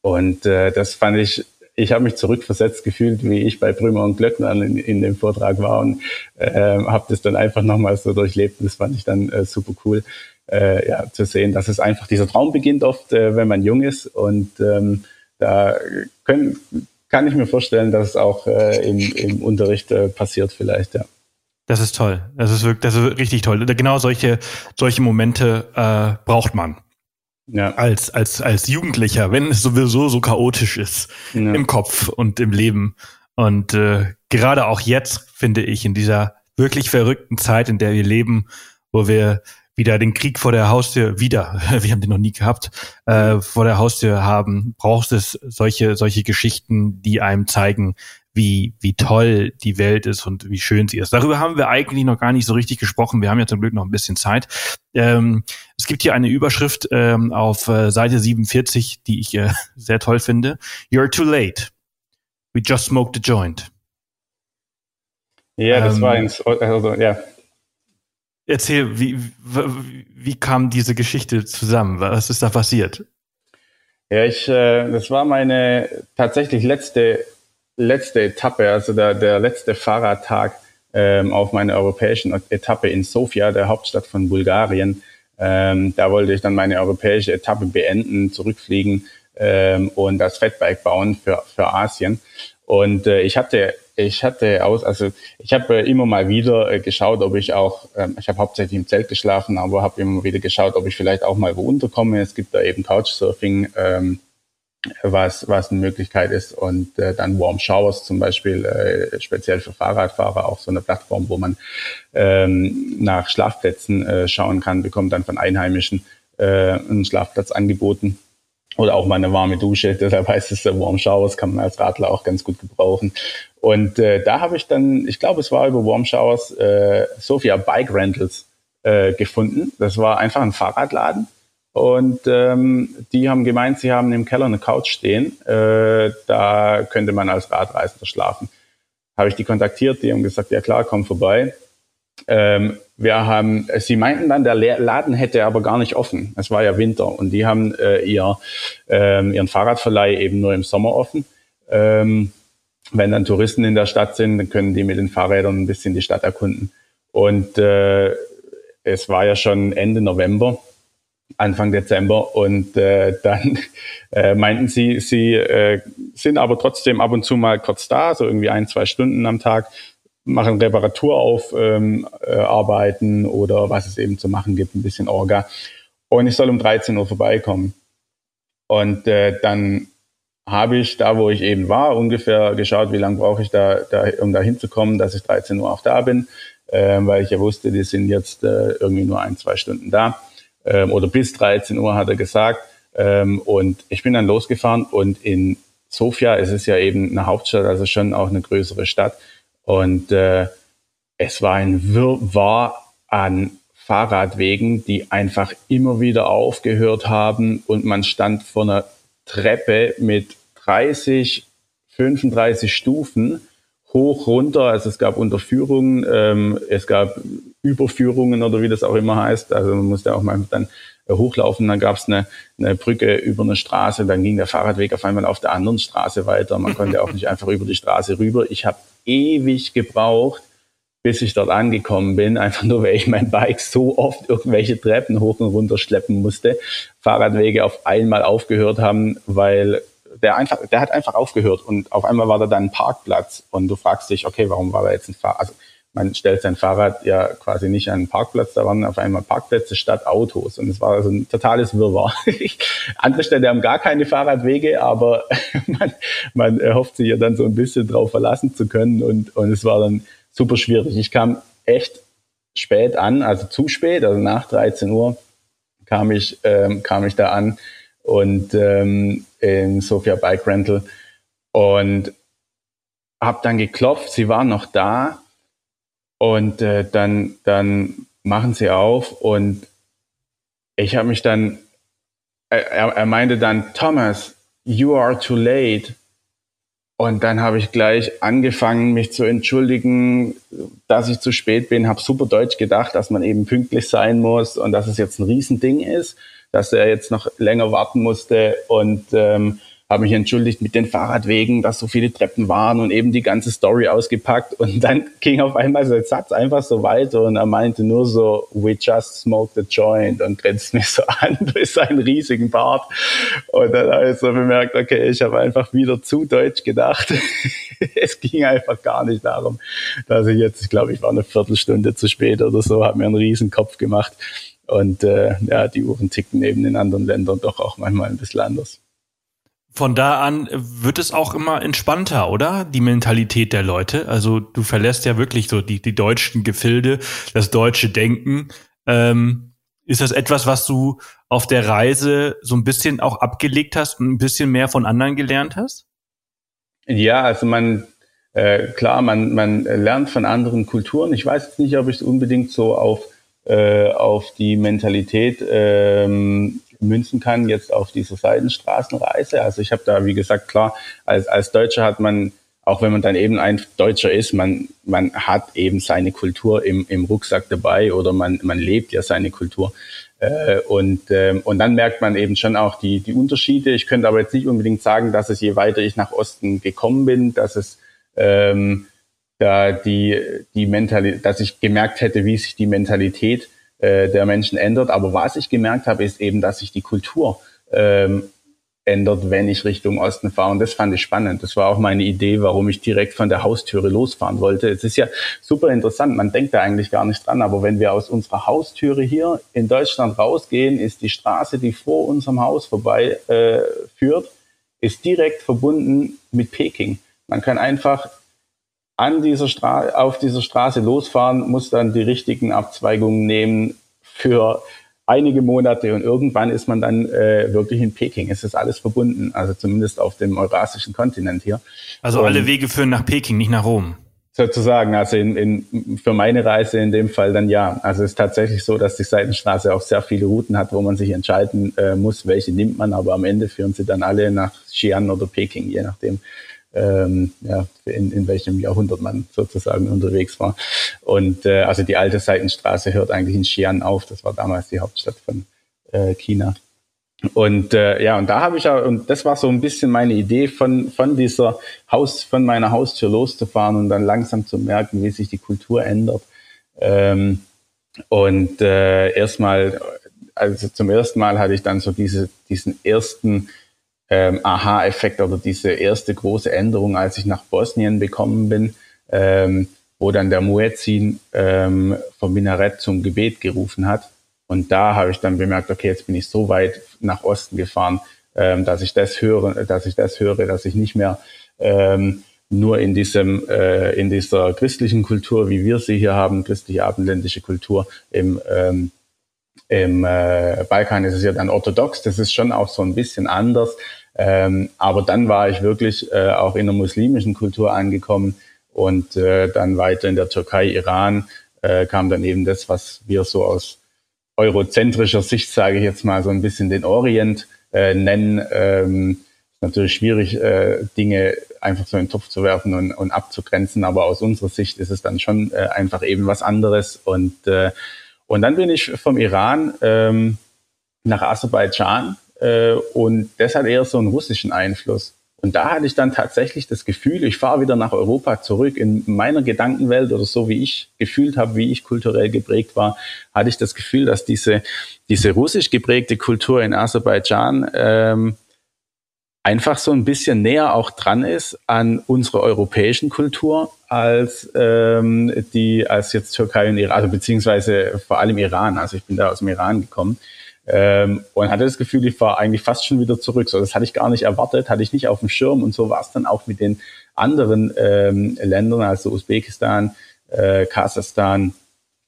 und äh, das fand ich ich habe mich zurückversetzt gefühlt, wie ich bei Brümmer und Glöckner in, in dem Vortrag war und äh, habe das dann einfach nochmal so durchlebt. Das fand ich dann äh, super cool, äh, ja, zu sehen, dass es einfach dieser Traum beginnt oft, äh, wenn man jung ist und ähm, da können, kann ich mir vorstellen, dass es auch äh, im, im Unterricht äh, passiert vielleicht, ja. Das ist toll. Das ist wirklich, das ist richtig toll. Genau solche, solche Momente äh, braucht man ja. als, als, als Jugendlicher, wenn es sowieso so chaotisch ist ja. im Kopf und im Leben. Und äh, gerade auch jetzt, finde ich, in dieser wirklich verrückten Zeit, in der wir leben, wo wir wieder den Krieg vor der Haustür wieder, wir haben den noch nie gehabt, äh, vor der Haustür haben, braucht es solche, solche Geschichten, die einem zeigen, wie, wie toll die Welt ist und wie schön sie ist. Darüber haben wir eigentlich noch gar nicht so richtig gesprochen. Wir haben ja zum Glück noch ein bisschen Zeit. Ähm, es gibt hier eine Überschrift ähm, auf äh, Seite 47, die ich äh, sehr toll finde. You're too late. We just smoked a joint. Ja, das ähm, war ein, also, ja. Erzähl, wie, wie, wie kam diese Geschichte zusammen? Was ist da passiert? Ja, ich, äh, das war meine tatsächlich letzte letzte Etappe, also der, der letzte Fahrradtag ähm, auf meiner europäischen Etappe in Sofia, der Hauptstadt von Bulgarien. Ähm, da wollte ich dann meine europäische Etappe beenden, zurückfliegen ähm, und das Fatbike bauen für, für Asien. Und äh, ich hatte ich hatte aus, also ich habe äh, immer mal wieder äh, geschaut, ob ich auch, ähm, ich habe hauptsächlich im Zelt geschlafen, aber habe immer wieder geschaut, ob ich vielleicht auch mal wo unterkomme. Es gibt da eben Couchsurfing. Ähm, was, was eine Möglichkeit ist. Und äh, dann Warm Showers zum Beispiel, äh, speziell für Fahrradfahrer, auch so eine Plattform, wo man ähm, nach Schlafplätzen äh, schauen kann, bekommt dann von Einheimischen äh, einen Schlafplatz angeboten. Oder auch mal eine warme Dusche, deshalb heißt es äh, Warm Showers, kann man als Radler auch ganz gut gebrauchen. Und äh, da habe ich dann, ich glaube, es war über Warm Showers, äh, Sophia Bike Rentals äh, gefunden. Das war einfach ein Fahrradladen und ähm, die haben gemeint, sie haben im Keller eine Couch stehen. Äh, da könnte man als Radreisender schlafen. Habe ich die kontaktiert, die haben gesagt, ja klar, komm vorbei. Ähm, wir haben, sie meinten dann, der Laden hätte aber gar nicht offen. Es war ja Winter und die haben äh, ihr, ähm, ihren Fahrradverleih eben nur im Sommer offen. Ähm, wenn dann Touristen in der Stadt sind, dann können die mit den Fahrrädern ein bisschen die Stadt erkunden. Und äh, es war ja schon Ende November Anfang Dezember und äh, dann äh, meinten sie, sie äh, sind aber trotzdem ab und zu mal kurz da, so irgendwie ein, zwei Stunden am Tag, machen Reparaturaufarbeiten ähm, äh, oder was es eben zu machen gibt, ein bisschen Orga. Und ich soll um 13 Uhr vorbeikommen. Und äh, dann habe ich da, wo ich eben war, ungefähr geschaut, wie lange brauche ich da, da, um da hinzukommen, dass ich 13 Uhr auch da bin, äh, weil ich ja wusste, die sind jetzt äh, irgendwie nur ein, zwei Stunden da ähm, oder bis 13 Uhr hat er gesagt. Ähm, und ich bin dann losgefahren und in Sofia, es ist ja eben eine Hauptstadt, also schon auch eine größere Stadt. Und äh, es war ein Wirrwarr an Fahrradwegen, die einfach immer wieder aufgehört haben und man stand vor einer Treppe mit 30, 35 Stufen hoch, runter. Also es gab Unterführungen, ähm, es gab Überführungen oder wie das auch immer heißt. Also man musste auch mal dann hochlaufen. Dann gab es eine, eine Brücke über eine Straße. Dann ging der Fahrradweg auf einmal auf der anderen Straße weiter. Man konnte auch nicht einfach über die Straße rüber. Ich habe ewig gebraucht, bis ich dort angekommen bin, einfach nur, weil ich mein Bike so oft irgendwelche Treppen hoch und runter schleppen musste. Fahrradwege auf einmal aufgehört haben, weil der einfach, der hat einfach aufgehört und auf einmal war da dann ein Parkplatz und du fragst dich, okay, warum war da jetzt ein Fahrrad? Also man stellt sein Fahrrad ja quasi nicht an einen Parkplatz, da waren auf einmal Parkplätze statt Autos und es war also ein totales Wirrwarr. Andere Städte haben gar keine Fahrradwege, aber man, man hofft sich ja dann so ein bisschen drauf verlassen zu können und, und es war dann super schwierig. Ich kam echt spät an, also zu spät, also nach 13 Uhr kam ich, ähm, kam ich da an und ähm, in Sophia Bike Rental und habe dann geklopft, sie waren noch da Und äh, dann, dann machen sie auf und ich habe mich dann, er, er meinte dann, Thomas, you are too late. Und dann habe ich gleich angefangen, mich zu entschuldigen, dass ich zu spät bin. Habe super Deutsch gedacht, dass man eben pünktlich sein muss und dass es jetzt ein Riesending ist, dass er jetzt noch länger warten musste. Und ähm, habe mich entschuldigt mit den Fahrradwegen, dass so viele Treppen waren und eben die ganze Story ausgepackt. Und dann ging auf einmal so ein Satz einfach so weiter und er meinte nur so, we just smoked a joint und grenzt mich so an durch seinen riesigen Bart. Und dann habe ich so bemerkt, okay, ich habe einfach wieder zu deutsch gedacht. es ging einfach gar nicht darum, dass ich jetzt, ich glaube, ich war eine Viertelstunde zu spät oder so, habe mir einen riesen Kopf gemacht. Und äh, ja, die Uhren ticken eben in anderen Ländern doch auch manchmal ein bisschen anders von da an wird es auch immer entspannter, oder? Die Mentalität der Leute. Also du verlässt ja wirklich so die, die deutschen Gefilde, das deutsche Denken. Ähm, ist das etwas, was du auf der Reise so ein bisschen auch abgelegt hast und ein bisschen mehr von anderen gelernt hast? Ja, also man, äh, klar, man, man lernt von anderen Kulturen. Ich weiß jetzt nicht, ob ich es unbedingt so auf, äh, auf die Mentalität ähm, münzen kann jetzt auf diese Seidenstraßenreise. Also ich habe da, wie gesagt, klar, als, als Deutscher hat man, auch wenn man dann eben ein Deutscher ist, man, man hat eben seine Kultur im, im Rucksack dabei oder man, man lebt ja seine Kultur. Äh, und, äh, und dann merkt man eben schon auch die, die Unterschiede. Ich könnte aber jetzt nicht unbedingt sagen, dass es je weiter ich nach Osten gekommen bin, dass es ähm, da die, die Mentalität, dass ich gemerkt hätte, wie sich die Mentalität äh, der Menschen ändert. Aber was ich gemerkt habe, ist eben, dass sich die Kultur ähm, ändert, wenn ich Richtung Osten fahre. Und das fand ich spannend. Das war auch meine Idee, warum ich direkt von der Haustüre losfahren wollte. Es ist ja super interessant. Man denkt da eigentlich gar nicht dran. Aber wenn wir aus unserer Haustüre hier in Deutschland rausgehen, ist die Straße, die vor unserem Haus vorbei äh, führt, ist direkt verbunden mit Peking. Man kann einfach an dieser Straße, auf dieser Straße losfahren, muss dann die richtigen Abzweigungen nehmen für einige Monate und irgendwann ist man dann äh, wirklich in Peking. Es ist alles verbunden, also zumindest auf dem eurasischen Kontinent hier. Also und alle Wege führen nach Peking, nicht nach Rom. Sozusagen, also in, in, für meine Reise in dem Fall dann ja. Also es ist tatsächlich so, dass die Seitenstraße auch sehr viele Routen hat, wo man sich entscheiden äh, muss, welche nimmt man, aber am Ende führen sie dann alle nach Xi'an oder Peking, je nachdem, ähm, ja, in, in welchem Jahrhundert man sozusagen unterwegs war. Und äh, also die alte Seitenstraße hört eigentlich in Xi'an auf. Das war damals die Hauptstadt von äh, China. Und äh, ja, und da habe ich auch, und das war so ein bisschen meine Idee von, von dieser Haus, von meiner Haustür loszufahren und dann langsam zu merken, wie sich die Kultur ändert. Ähm, und äh, erstmal, also zum ersten Mal hatte ich dann so diese, diesen ersten ähm, Aha-Effekt oder diese erste große Änderung, als ich nach Bosnien gekommen bin, ähm, wo dann der Muezzin ähm, vom Minarett zum Gebet gerufen hat. Und da habe ich dann bemerkt, okay, jetzt bin ich so weit nach Osten gefahren, ähm, dass ich das höre, dass ich das höre, dass ich nicht mehr ähm, nur in diesem äh, in dieser christlichen Kultur, wie wir sie hier haben, christliche abendländische Kultur im ähm, im äh, Balkan ist es ja dann orthodox, das ist schon auch so ein bisschen anders, ähm, aber dann war ich wirklich äh, auch in der muslimischen Kultur angekommen und äh, dann weiter in der Türkei, Iran äh, kam dann eben das, was wir so aus eurozentrischer Sicht, sage ich jetzt mal, so ein bisschen den Orient äh, nennen. Ähm, natürlich schwierig, äh, Dinge einfach so in den Topf zu werfen und, und abzugrenzen, aber aus unserer Sicht ist es dann schon äh, einfach eben was anderes. Und, und dann bin ich vom Iran ähm, nach Aserbaidschan äh, und das hat eher so einen russischen Einfluss. Und da hatte ich dann tatsächlich das Gefühl, ich fahre wieder nach Europa zurück. In meiner Gedankenwelt oder so wie ich gefühlt habe, wie ich kulturell geprägt war, hatte ich das Gefühl, dass diese, diese russisch geprägte Kultur in Aserbaidschan ähm, einfach so ein bisschen näher auch dran ist an unserer europäischen Kultur als ähm, die als jetzt Türkei und Iran, also beziehungsweise vor allem Iran. Also ich bin da aus dem Iran gekommen ähm, und hatte das Gefühl, ich war eigentlich fast schon wieder zurück. So, das hatte ich gar nicht erwartet, hatte ich nicht auf dem Schirm und so war es dann auch mit den anderen ähm, Ländern, also Usbekistan, äh, Kasachstan,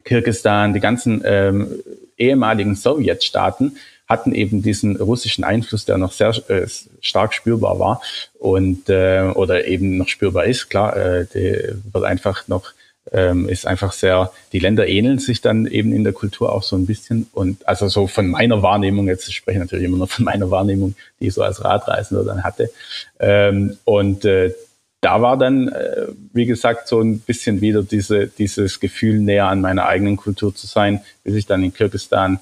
Kirgistan, die ganzen ähm, ehemaligen Sowjetstaaten hatten eben diesen russischen Einfluss, der noch sehr äh, stark spürbar war und äh, oder eben noch spürbar ist. Klar, äh, der wird einfach noch ähm, ist einfach sehr, die Länder ähneln sich dann eben in der Kultur auch so ein bisschen. Und also so von meiner Wahrnehmung, jetzt spreche ich natürlich immer nur von meiner Wahrnehmung, die ich so als Radreisender dann hatte. Ähm, und äh, da war dann, äh, wie gesagt, so ein bisschen wieder diese, dieses Gefühl, näher an meiner eigenen Kultur zu sein, bis ich dann in Kirgistan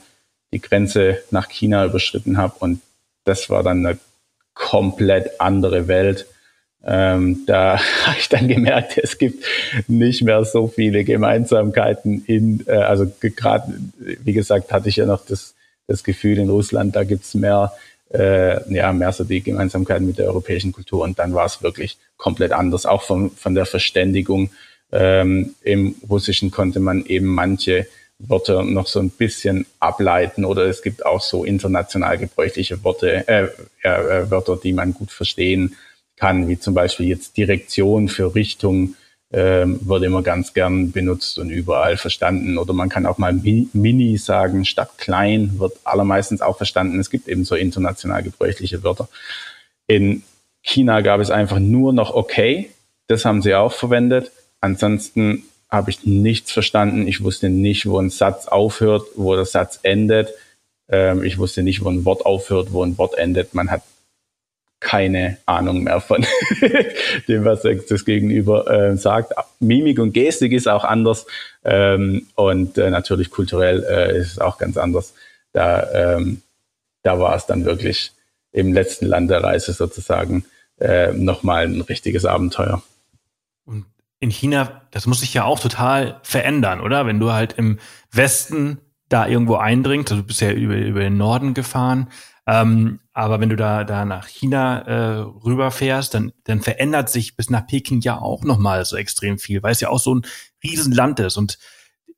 die Grenze nach China überschritten habe. Und das war dann eine komplett andere Welt. Ähm, da habe ich dann gemerkt, es gibt nicht mehr so viele Gemeinsamkeiten in, äh, also gerade, wie gesagt, hatte ich ja noch das, das Gefühl in Russland, da gibt's mehr, äh, ja, mehr so die Gemeinsamkeiten mit der europäischen Kultur und dann war es wirklich komplett anders, auch von, von der Verständigung. Ähm, Im Russischen konnte man eben manche Wörter noch so ein bisschen ableiten oder es gibt auch so international gebräuchliche Worte, äh, äh, Wörter, die man gut verstehen kann, wie zum Beispiel jetzt Direktion für Richtung ähm, wird immer ganz gern benutzt und überall verstanden. Oder man kann auch mal Mini sagen, statt klein wird allermeistens auch verstanden. Es gibt eben so international gebräuchliche Wörter. In China gab es einfach nur noch okay. Das haben sie auch verwendet. Ansonsten habe ich nichts verstanden. Ich wusste nicht, wo ein Satz aufhört, wo der Satz endet. Ähm, ich wusste nicht, wo ein Wort aufhört, wo ein Wort endet. Man hat keine Ahnung mehr von dem, was das Gegenüber äh, sagt. Mimik und Gestik ist auch anders ähm, und äh, natürlich kulturell äh, ist es auch ganz anders. Da, ähm, da war es dann wirklich im letzten Land der Reise sozusagen äh, nochmal ein richtiges Abenteuer. Und in China, das muss sich ja auch total verändern, oder? Wenn du halt im Westen da irgendwo eindringst, also du bist ja über, über den Norden gefahren, ähm, aber wenn du da, da nach China äh, rüberfährst, dann, dann verändert sich bis nach Peking ja auch nochmal so extrem viel, weil es ja auch so ein Riesenland ist. Und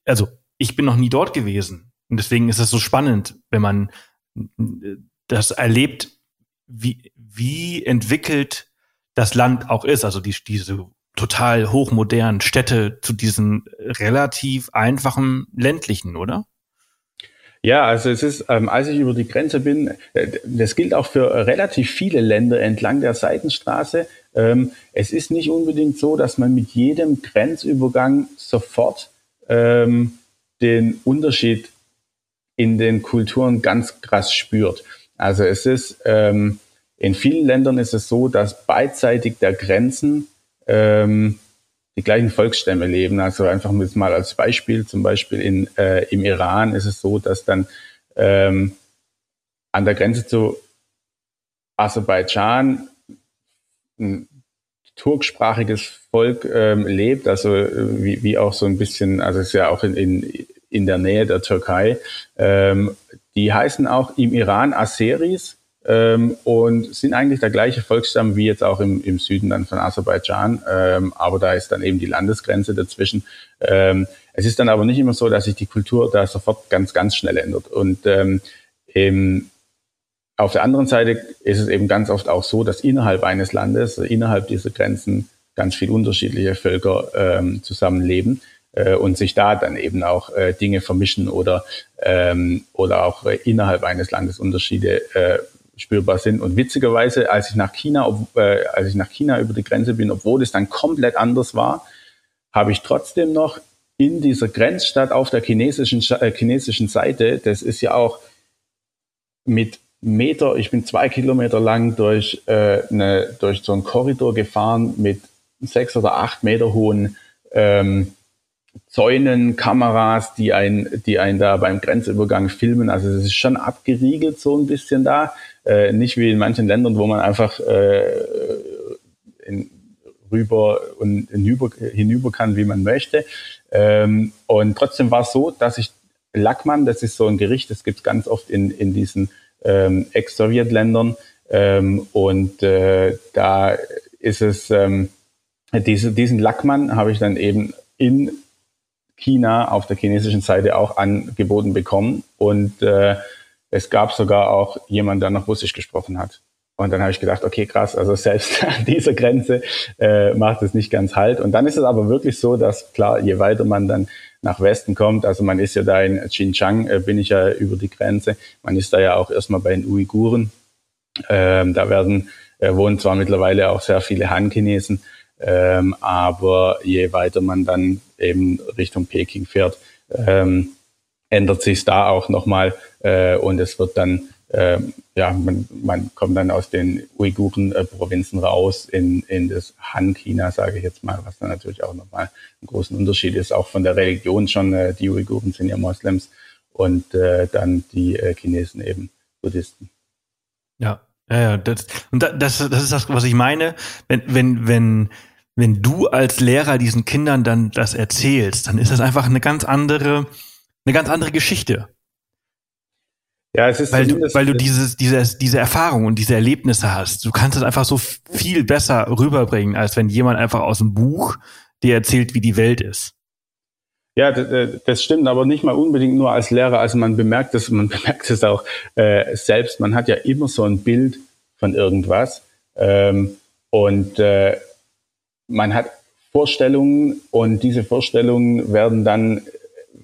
also ich bin noch nie dort gewesen. Und deswegen ist es so spannend, wenn man äh, das erlebt, wie, wie entwickelt das Land auch ist. Also die, diese total hochmodernen Städte zu diesen relativ einfachen ländlichen, oder? Ja, also es ist, ähm, als ich über die Grenze bin, äh, das gilt auch für relativ viele Länder entlang der Seitenstraße. Ähm, es ist nicht unbedingt so, dass man mit jedem Grenzübergang sofort ähm, den Unterschied in den Kulturen ganz krass spürt. Also es ist ähm, in vielen Ländern ist es so, dass beidseitig der Grenzen ähm, die gleichen Volksstämme leben. Also einfach mal als Beispiel, zum Beispiel in, äh, im Iran ist es so, dass dann ähm, an der Grenze zu Aserbaidschan ein turksprachiges Volk ähm, lebt, also äh, wie, wie auch so ein bisschen, also es ist ja auch in, in, in der Nähe der Türkei. Ähm, die heißen auch im Iran Aseris ähm, und sind eigentlich der gleiche Volksstamm wie jetzt auch im, im Süden dann von Aserbaidschan, ähm, aber da ist dann eben die Landesgrenze dazwischen. Ähm, es ist dann aber nicht immer so, dass sich die Kultur da sofort ganz, ganz schnell ändert. Und ähm, im, auf der anderen Seite ist es eben ganz oft auch so, dass innerhalb eines Landes, innerhalb dieser Grenzen ganz viel unterschiedliche Völker ähm, zusammenleben äh, und sich da dann eben auch äh, Dinge vermischen oder, ähm, oder auch äh, innerhalb eines Landes Unterschiede äh, spürbar sind. Und witzigerweise, als ich nach China, ob, äh, als ich nach China über die Grenze bin, obwohl es dann komplett anders war, habe ich trotzdem noch in dieser Grenzstadt auf der chinesischen, äh, chinesischen Seite, das ist ja auch mit Meter, ich bin zwei Kilometer lang durch, äh, eine, durch so einen Korridor gefahren mit sechs oder acht Meter hohen ähm, Zäunen, Kameras, die einen, die einen da beim Grenzübergang filmen. Also es ist schon abgeriegelt so ein bisschen da. Äh, nicht wie in manchen Ländern, wo man einfach äh, in, rüber und hinüber, hinüber kann, wie man möchte. Ähm, und trotzdem war es so, dass ich Lackmann, das ist so ein Gericht, das gibt es ganz oft in, in diesen ähm, Ex-Sowjet-Ländern. Ähm, und äh, da ist es, ähm, diese, diesen Lackmann habe ich dann eben in China auf der chinesischen Seite auch angeboten bekommen. Und äh, es gab sogar auch jemanden, der noch Russisch gesprochen hat. Und dann habe ich gedacht, okay, krass, also selbst an dieser Grenze äh, macht es nicht ganz halt. Und dann ist es aber wirklich so, dass klar, je weiter man dann nach Westen kommt, also man ist ja da in Xinjiang, äh, bin ich ja über die Grenze, man ist da ja auch erstmal bei den Uiguren. Ähm, da werden, äh, wohnen zwar mittlerweile auch sehr viele Han-Chinesen, Ähm, aber je weiter man dann eben Richtung Peking fährt, ähm, ändert sich da auch nochmal äh, und es wird dann äh, ja, man, man kommt dann aus den Uiguren-Provinzen raus in, in das Han-China, sage ich jetzt mal, was dann natürlich auch nochmal einen großen Unterschied ist, auch von der Religion schon. Äh, die Uiguren sind ja Moslems und äh, dann die äh, Chinesen eben Buddhisten. Ja, ja, ja das, und das, das ist das, was ich meine. Wenn, wenn, wenn, wenn du als Lehrer diesen Kindern dann das erzählst, dann ist das einfach eine ganz andere, eine ganz andere Geschichte. Ja, es ist weil du, weil du dieses, diese, diese Erfahrung und diese Erlebnisse hast. Du kannst es einfach so viel besser rüberbringen, als wenn jemand einfach aus dem Buch dir erzählt, wie die Welt ist. Ja, das, stimmt, aber nicht mal unbedingt nur als Lehrer. Also man bemerkt es, man bemerkt es auch äh, selbst. Man hat ja immer so ein Bild von irgendwas ähm, und äh, man hat Vorstellungen und diese Vorstellungen werden dann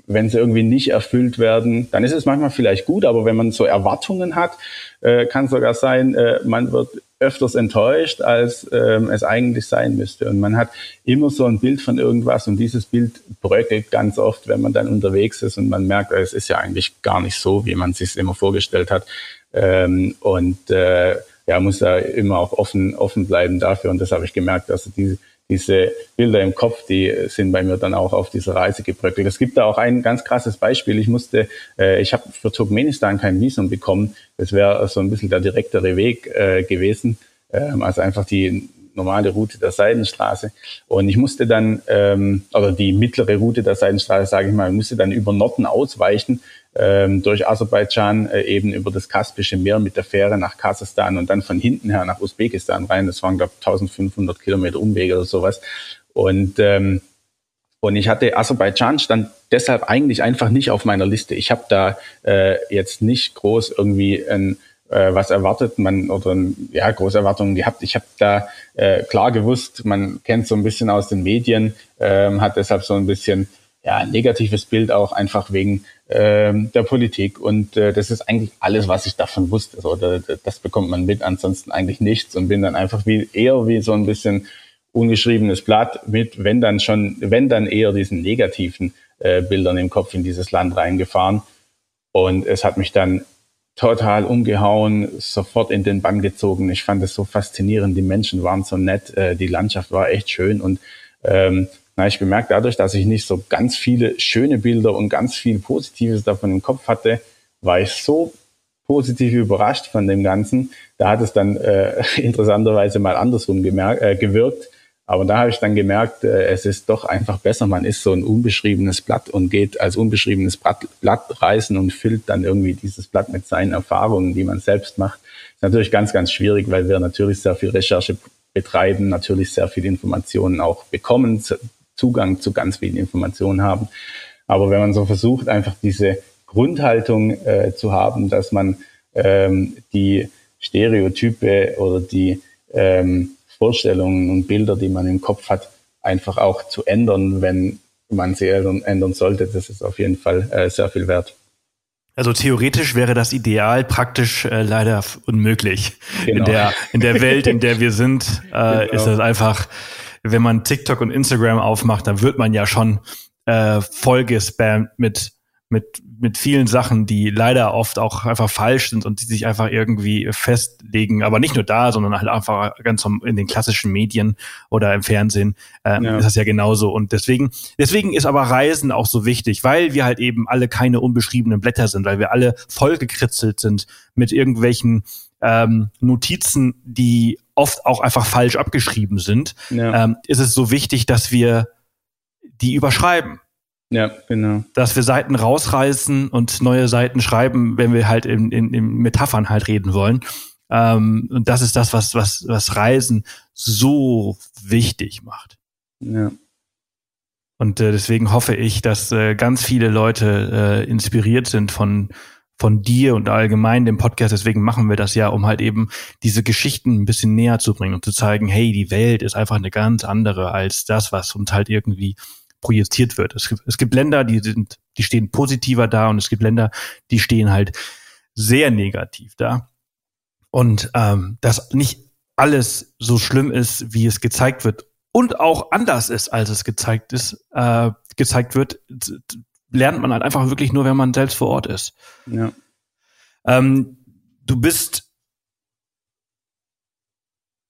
wenn sie irgendwie nicht erfüllt werden, dann ist es manchmal vielleicht gut, aber wenn man so Erwartungen hat, äh, kann sogar sein, äh, man wird öfters enttäuscht, als ähm, es eigentlich sein müsste. Und man hat immer so ein Bild von irgendwas und dieses Bild bröckelt ganz oft, wenn man dann unterwegs ist und man merkt, es ist ja eigentlich gar nicht so, wie man sich immer vorgestellt hat. Ähm, und äh, ja, muss da immer auch offen, offen bleiben dafür. Und das habe ich gemerkt, dass diese, diese Bilder im Kopf, die sind bei mir dann auch auf dieser Reise gebröckelt. Es gibt da auch ein ganz krasses Beispiel. Ich musste, äh, ich habe für Turkmenistan kein Visum bekommen. Das wäre so ein bisschen der direktere Weg äh, gewesen. Ähm, also einfach die normale Route der Seidenstraße. Und ich musste dann, ähm, oder die mittlere Route der Seidenstraße, sage ich mal, musste dann über Norden ausweichen ähm, durch Aserbaidschan äh, eben über das Kaspische Meer mit der Fähre nach Kasachstan und dann von hinten her nach Usbekistan rein. Das waren, glaube ich, 1500 Kilometer Umwege oder sowas. Und, ähm, und ich hatte Aserbaidschan stand deshalb eigentlich einfach nicht auf meiner Liste. Ich habe da äh, jetzt nicht groß irgendwie ein äh, was erwartet man oder ja große Erwartungen gehabt. Ich habe da äh, klar gewusst, man kennt so ein bisschen aus den Medien, ähm, hat deshalb so ein bisschen ja ein negatives Bild auch einfach wegen ähm, der Politik. Und äh, das ist eigentlich alles, was ich davon wusste. Also, da, das bekommt man mit, ansonsten eigentlich nichts und bin dann einfach wie eher wie so ein bisschen ungeschriebenes Blatt mit, wenn dann schon, wenn dann eher diesen negativen äh, Bildern im Kopf in dieses Land reingefahren. Und es hat mich dann total umgehauen, sofort in den Bann gezogen. Ich fand es so faszinierend. Die Menschen waren so nett, äh, die Landschaft war echt schön und ähm, na, ich bemerke dadurch, dass ich nicht so ganz viele schöne Bilder und ganz viel Positives davon im Kopf hatte, war ich so positiv überrascht von dem Ganzen. Da hat es dann äh, interessanterweise mal andersrum gemerkt, äh, gewirkt. Aber da habe ich dann gemerkt, äh, es ist doch einfach besser. Man ist so ein unbeschriebenes Blatt und geht als unbeschriebenes Blatt, Blatt reisen und füllt dann irgendwie dieses Blatt mit seinen Erfahrungen, die man selbst macht. Ist natürlich ganz, ganz schwierig, weil wir natürlich sehr viel Recherche betreiben, natürlich sehr viel Informationen auch bekommen, Zugang zu ganz vielen Informationen haben. Aber wenn man so versucht, einfach diese Grundhaltung äh, zu haben, dass man ähm, die Stereotype oder die ähm, Vorstellungen und Bilder, die man im Kopf hat, einfach auch zu ändern, wenn man sie ändern, sollte, das ist auf jeden Fall äh, sehr viel wert. Also theoretisch wäre das Ideal, praktisch äh, leider unmöglich. Genau. In, der, in der Welt, in der wir sind, äh, genau. ist das einfach wenn man TikTok und Instagram aufmacht, dann wird man ja schon äh, vollgespammt mit mit mit vielen Sachen, die leider oft auch einfach falsch sind und die sich einfach irgendwie festlegen, aber nicht nur da, sondern halt einfach ganz in den klassischen Medien oder im Fernsehen äh, ja. ist das ja genauso und deswegen deswegen ist aber Reisen auch so wichtig, weil wir halt eben alle keine unbeschriebenen Blätter sind, weil wir alle vollgekritzelt sind mit irgendwelchen ähm, Notizen, die oft auch einfach falsch abgeschrieben sind, ja. ähm, ist es so wichtig, dass wir die überschreiben. Ja, genau. Dass wir Seiten rausreißen und neue Seiten schreiben, wenn wir halt in, in, in Metaphern halt reden wollen. Ähm, und das ist das, was, was, was Reisen so wichtig macht. Ja. Und äh, deswegen hoffe ich, dass äh, ganz viele Leute äh, inspiriert sind von von dir und allgemein dem Podcast. Deswegen machen wir das ja, um halt eben diese Geschichten ein bisschen näher zu bringen und zu zeigen, hey, die Welt ist einfach eine ganz andere als das, was uns halt irgendwie projiziert wird. Es gibt, es gibt Länder, die sind, die stehen positiver da und es gibt Länder, die stehen halt sehr negativ da. Und ähm, dass nicht alles so schlimm ist, wie es gezeigt wird, und auch anders ist, als es gezeigt ist, äh, gezeigt wird, lernt man halt einfach wirklich nur, wenn man selbst vor Ort ist. Ja. Ähm, du bist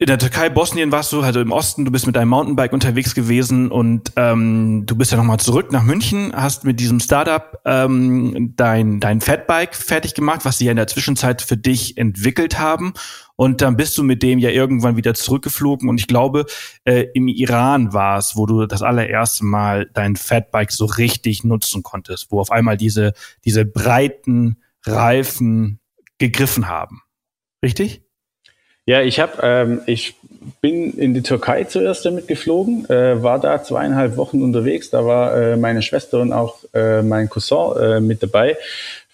in der Türkei, Bosnien warst du, also im Osten, du bist mit deinem Mountainbike unterwegs gewesen und ähm, du bist ja nochmal zurück nach München, hast mit diesem Startup ähm, dein, dein Fatbike fertig gemacht, was sie ja in der Zwischenzeit für dich entwickelt haben. Und dann bist du mit dem ja irgendwann wieder zurückgeflogen. Und ich glaube, äh, im Iran war es, wo du das allererste Mal dein Fatbike so richtig nutzen konntest, wo auf einmal diese, diese breiten Reifen gegriffen haben. Richtig? Ja, ich habe, ähm, ich bin in die Türkei zuerst damit geflogen, äh, war da zweieinhalb Wochen unterwegs. Da war äh, meine Schwester und auch äh, mein Cousin äh, mit dabei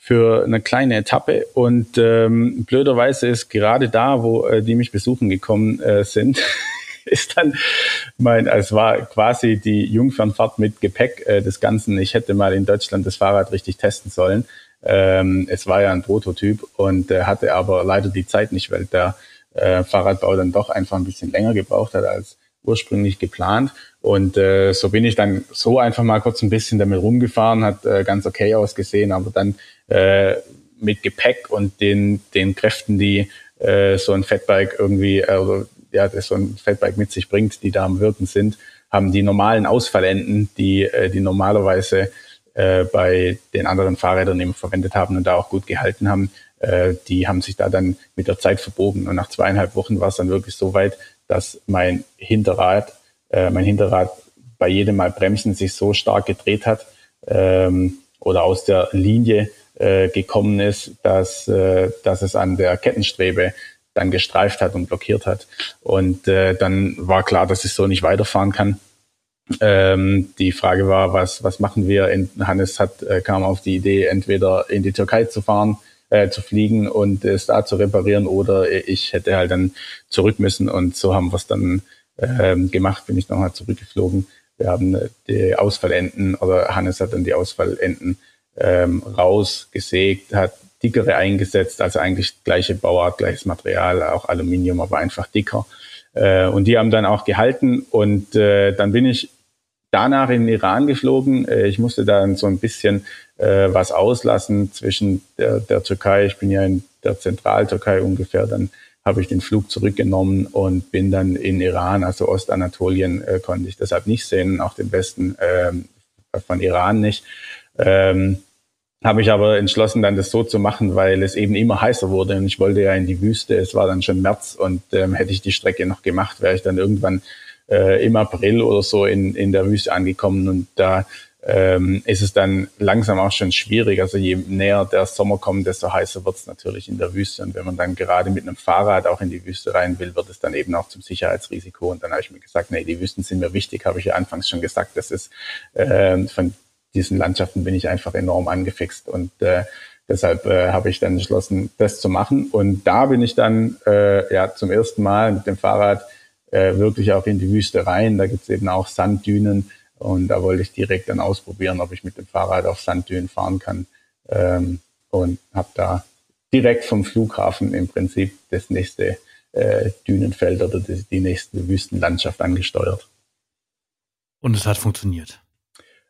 für eine kleine Etappe. Und ähm, blöderweise ist gerade da, wo äh, die mich besuchen gekommen äh, sind, ist dann mein, es war quasi die Jungfernfahrt mit Gepäck äh, des Ganzen. Ich hätte mal in Deutschland das Fahrrad richtig testen sollen. Ähm, es war ja ein Prototyp und äh, hatte aber leider die Zeit nicht, weil der äh, Fahrradbau dann doch einfach ein bisschen länger gebraucht hat als ursprünglich geplant. Und äh, so bin ich dann so einfach mal kurz ein bisschen damit rumgefahren, hat äh, ganz okay ausgesehen, aber dann äh, mit Gepäck und den, den Kräften, die äh, so ein Fatbike irgendwie, also, ja, das so ein Fatbike mit sich bringt, die da am Wirken sind, haben die normalen Ausfallenden, die, äh, die normalerweise äh, bei den anderen Fahrrädern eben verwendet haben und da auch gut gehalten haben, äh, die haben sich da dann mit der Zeit verbogen. Und nach zweieinhalb Wochen war es dann wirklich so weit, dass mein Hinterrad, äh, mein Hinterrad bei jedem Mal Bremsen sich so stark gedreht hat ähm, oder aus der Linie äh, gekommen ist, dass, äh, dass es an der Kettenstrebe dann gestreift hat und blockiert hat. Und äh, dann war klar, dass ich so nicht weiterfahren kann. Ähm, die Frage war, was, was machen wir? Hannes hat, äh, kam auf die Idee, entweder in die Türkei zu fahren äh, zu fliegen und es da zu reparieren oder ich hätte halt dann zurück müssen und so haben wir es dann ähm, gemacht, bin ich nochmal zurückgeflogen. Wir haben äh, die Ausfallenden oder Hannes hat dann die Ausfallenden ähm, rausgesägt, hat dickere eingesetzt, also eigentlich gleiche Bauart, gleiches Material, auch Aluminium, aber einfach dicker. Äh, und die haben dann auch gehalten und äh, dann bin ich danach in den Iran geflogen. Äh, ich musste dann so ein bisschen äh, was auslassen zwischen der, der Türkei. Ich bin ja in der Zentraltürkei ungefähr. Dann habe ich den Flug zurückgenommen und bin dann in Iran, also Ostanatolien, äh, konnte ich deshalb nicht sehen, auch den Westen ähm, von Iran nicht. Ähm, habe ich aber entschlossen, dann das so zu machen, weil es eben immer heißer wurde und ich wollte ja in die Wüste. Es war dann schon März und ähm, hätte ich die Strecke noch gemacht, wäre ich dann irgendwann äh, im April oder so in, in der Wüste angekommen und da ähm, ist es dann langsam auch schon schwierig. Also je näher der Sommer kommt, desto heißer wird es natürlich in der Wüste. Und wenn man dann gerade mit einem Fahrrad auch in die Wüste rein will, wird es dann eben auch zum Sicherheitsrisiko. Und dann habe ich mir gesagt, nee, die Wüsten sind mir wichtig, habe ich ja anfangs schon gesagt. Das ist äh, von diesen Landschaften bin ich einfach enorm angefixt. Und äh, deshalb äh, habe ich dann entschlossen, das zu machen. Und da bin ich dann äh, ja zum ersten Mal mit dem Fahrrad äh, wirklich auch in die Wüste rein. Da gibt es eben auch Sanddünen und da wollte ich direkt dann ausprobieren, ob ich mit dem Fahrrad auf Sanddünen fahren kann. Ähm, und habe da direkt vom Flughafen im Prinzip das nächste äh, Dünenfeld oder die, die nächste Wüstenlandschaft angesteuert. Und es hat funktioniert.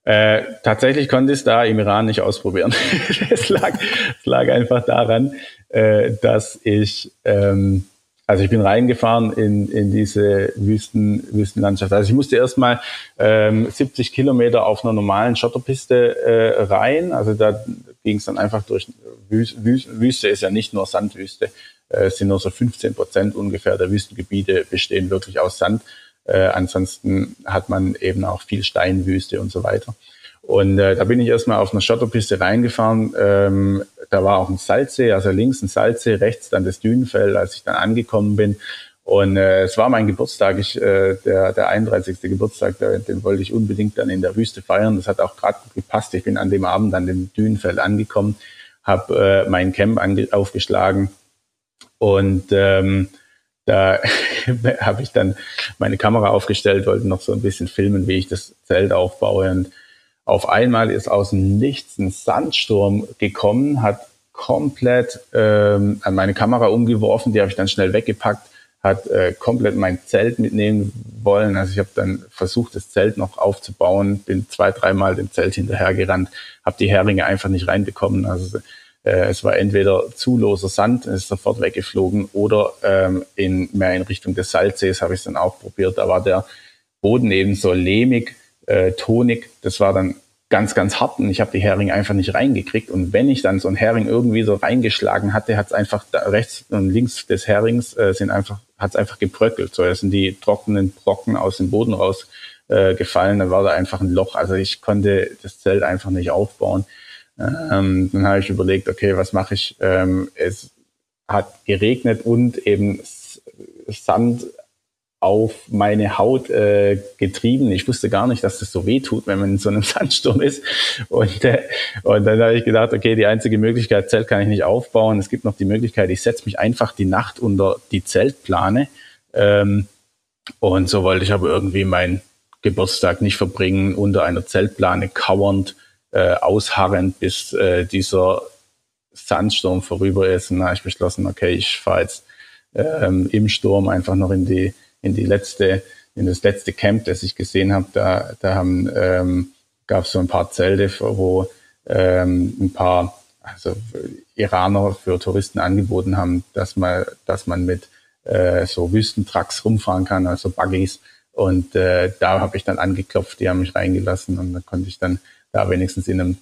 Äh, tatsächlich konnte ich es da im Iran nicht ausprobieren. es, lag, es lag einfach daran, äh, dass ich ähm, also ich bin reingefahren in, in diese Wüsten, Wüstenlandschaft. Also ich musste erstmal ähm, 70 Kilometer auf einer normalen Schotterpiste äh, rein. Also da ging es dann einfach durch Wüste, Wüste ist ja nicht nur Sandwüste, äh, es sind nur so 15 Prozent ungefähr der Wüstengebiete bestehen wirklich aus Sand. Äh, ansonsten hat man eben auch viel Steinwüste und so weiter. Und äh, da bin ich erstmal auf einer Schotterpiste reingefahren. Ähm, da war auch ein Salzsee, also links ein Salzsee, rechts dann das Dünenfeld, als ich dann angekommen bin. Und äh, es war mein Geburtstag, ich, äh, der, der 31. Geburtstag, der, den wollte ich unbedingt dann in der Wüste feiern. Das hat auch gerade gepasst. Ich bin an dem Abend an dem Dünenfeld angekommen, habe äh, mein Camp aufgeschlagen und ähm, da habe ich dann meine Kamera aufgestellt, wollte noch so ein bisschen filmen, wie ich das Zelt aufbaue und auf einmal ist aus dem Nichts ein Sandsturm gekommen, hat komplett ähm, an meine Kamera umgeworfen, die habe ich dann schnell weggepackt, hat äh, komplett mein Zelt mitnehmen wollen. Also ich habe dann versucht, das Zelt noch aufzubauen, bin zwei, dreimal dem Zelt hinterhergerannt, habe die Heringe einfach nicht reinbekommen. Also äh, es war entweder zu loser Sand, ist sofort weggeflogen, oder ähm, in, mehr in Richtung des Salzsees habe ich es dann auch probiert. Da war der Boden eben so lehmig, äh, tonig. Das war dann ganz, ganz hart und ich habe die Heringe einfach nicht reingekriegt. Und wenn ich dann so einen Hering irgendwie so reingeschlagen hatte, hat es einfach rechts und links des Herings äh, sind einfach, hat es einfach gebröckelt. So, da sind die trockenen Brocken aus dem Boden raus äh, gefallen. Dann war da einfach ein Loch. Also ich konnte das Zelt einfach nicht aufbauen. Ähm, dann habe ich überlegt, okay, was mache ich? Ähm, es hat geregnet und eben Sand auf meine Haut äh, getrieben. Ich wusste gar nicht, dass das so weh tut, wenn man in so einem Sandsturm ist. Und, äh, und dann habe ich gedacht, okay, die einzige Möglichkeit, Zelt kann ich nicht aufbauen. Es gibt noch die Möglichkeit, ich setze mich einfach die Nacht unter die Zeltplane. Ähm, und so wollte ich aber irgendwie meinen Geburtstag nicht verbringen, unter einer Zeltplane kauernd, äh, ausharrend, bis äh, dieser Sandsturm vorüber ist. Und dann habe ich beschlossen, okay, ich fahre jetzt ähm, im Sturm einfach noch in die in die letzte, in das letzte Camp, das ich gesehen habe, da, da ähm, gab es so ein paar Zelte, wo ähm, ein paar also Iraner für Touristen angeboten haben, dass man, dass man mit äh, so Wüstentrucks rumfahren kann, also Buggies. Und äh, da habe ich dann angeklopft, die haben mich reingelassen und dann konnte ich dann da wenigstens in einem,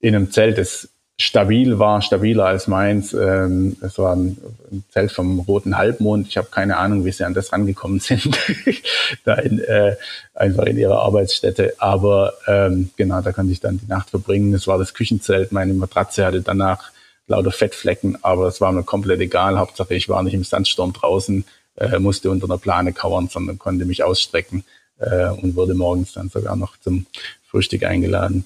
in einem Zelt, das stabil war, stabiler als meins. Ähm, es war ein, ein, Zelt vom Roten Halbmond. Ich habe keine Ahnung, wie sie an das rangekommen sind, da in, äh, einfach in ihrer Arbeitsstätte. Aber ähm, genau, da konnte ich dann die Nacht verbringen. Es war das Küchenzelt. Meine Matratze hatte danach lauter Fettflecken, aber es war mir komplett egal. Hauptsache, ich war nicht im Sandsturm draußen, äh, musste unter einer Plane kauern, sondern konnte mich ausstrecken äh, und wurde morgens dann sogar noch zum Frühstück eingeladen.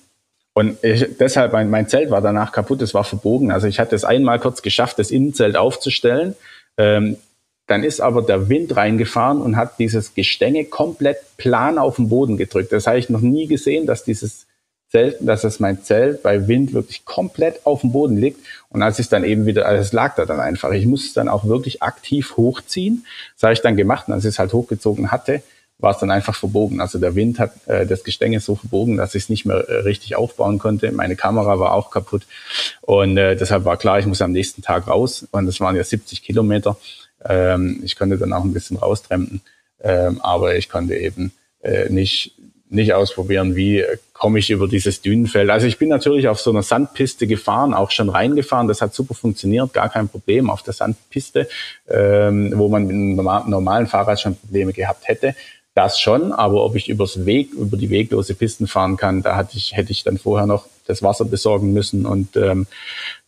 Und ich, deshalb, mein, mein Zelt war danach kaputt, es war verbogen. Also ich hatte es einmal kurz geschafft, das Innenzelt aufzustellen. Ähm, dann ist aber der Wind reingefahren und hat dieses Gestänge komplett plan auf den Boden gedrückt. Das habe ich noch nie gesehen, dass dieses Zelt, dass es mein Zelt bei Wind wirklich komplett auf dem Boden liegt. Und als es dann eben wieder, also es lag da dann einfach. Ich musste es dann auch wirklich aktiv hochziehen. Das habe ich dann gemacht. Und als ich es halt hochgezogen hatte, war es dann einfach verbogen. Also der Wind hat äh, das Gestänge so verbogen, dass ich es nicht mehr äh, richtig aufbauen konnte. Meine Kamera war auch kaputt und äh, deshalb war klar, ich muss am nächsten Tag raus und das waren ja 70 Kilometer. Ähm, ich konnte dann auch ein bisschen raustrempen, ähm, aber ich konnte eben äh, nicht nicht ausprobieren, wie komme ich über dieses Dünenfeld. Also ich bin natürlich auf so einer Sandpiste gefahren, auch schon reingefahren. Das hat super funktioniert, gar kein Problem auf der Sandpiste, ähm, wo man mit einem normalen Fahrrad schon Probleme gehabt hätte das schon, aber ob ich übers Weg, über die weglose Pisten fahren kann, da hatte ich, hätte ich dann vorher noch das Wasser besorgen müssen und ähm,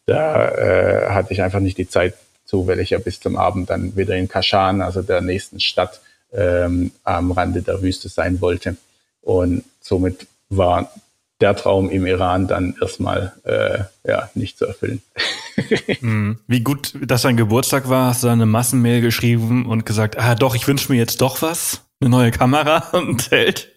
da äh, hatte ich einfach nicht die Zeit zu, weil ich ja bis zum Abend dann wieder in Kashan, also der nächsten Stadt, ähm, am Rande der Wüste sein wollte. Und somit war der Traum im Iran dann erstmal äh, ja nicht zu erfüllen. Hm. Wie gut, dass dein Geburtstag war, hast du eine Massenmail geschrieben und gesagt, ah doch, ich wünsche mir jetzt doch was eine neue Kamera und ein Zelt?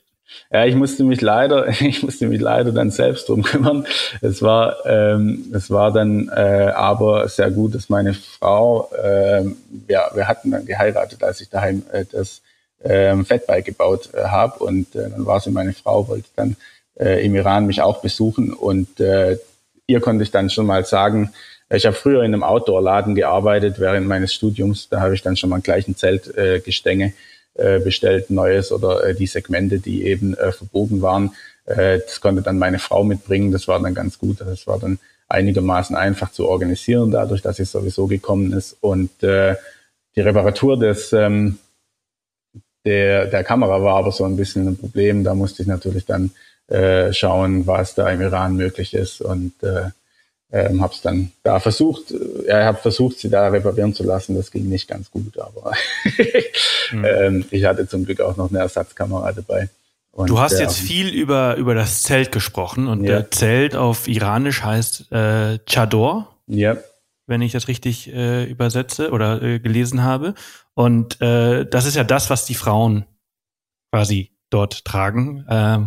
Ja, ich musste mich leider, ich musste mich leider dann selbst drum kümmern. Es war, ähm, es war dann äh, aber sehr gut, dass meine Frau, ähm, ja, wir hatten dann geheiratet, als ich daheim äh, das ähm, Fettbike gebaut äh, habe und äh, dann war sie meine Frau, wollte dann äh, im Iran mich auch besuchen und äh, ihr konnte ich dann schon mal sagen, ich habe früher in einem Outdoor-Laden gearbeitet während meines Studiums, da habe ich dann schon mal gleich ein Zeltgestänge äh, äh, bestellt, neues oder äh, die Segmente, die eben äh, verbogen waren. Äh, das konnte dann meine Frau mitbringen. Das war dann ganz gut. Das war dann einigermaßen einfach zu organisieren, dadurch, dass es sowieso gekommen ist. Und äh, die Reparatur des ähm, der, der Kamera war aber so ein bisschen ein Problem. Da musste ich natürlich dann äh, schauen, was da im Iran möglich ist und äh, ähm, habe es dann da versucht, äh, ja, habe versucht, sie da reparieren zu lassen. Das ging nicht ganz gut, aber mhm. ähm, ich hatte zum Glück auch noch eine Ersatzkamera dabei. Und, du hast jetzt viel über, über das Zelt gesprochen und ja. der Zelt auf Iranisch heißt äh, Chador. Ja. Wenn ich das richtig äh, übersetze oder äh, gelesen habe. Und äh, das ist ja das, was die Frauen quasi dort tragen, äh,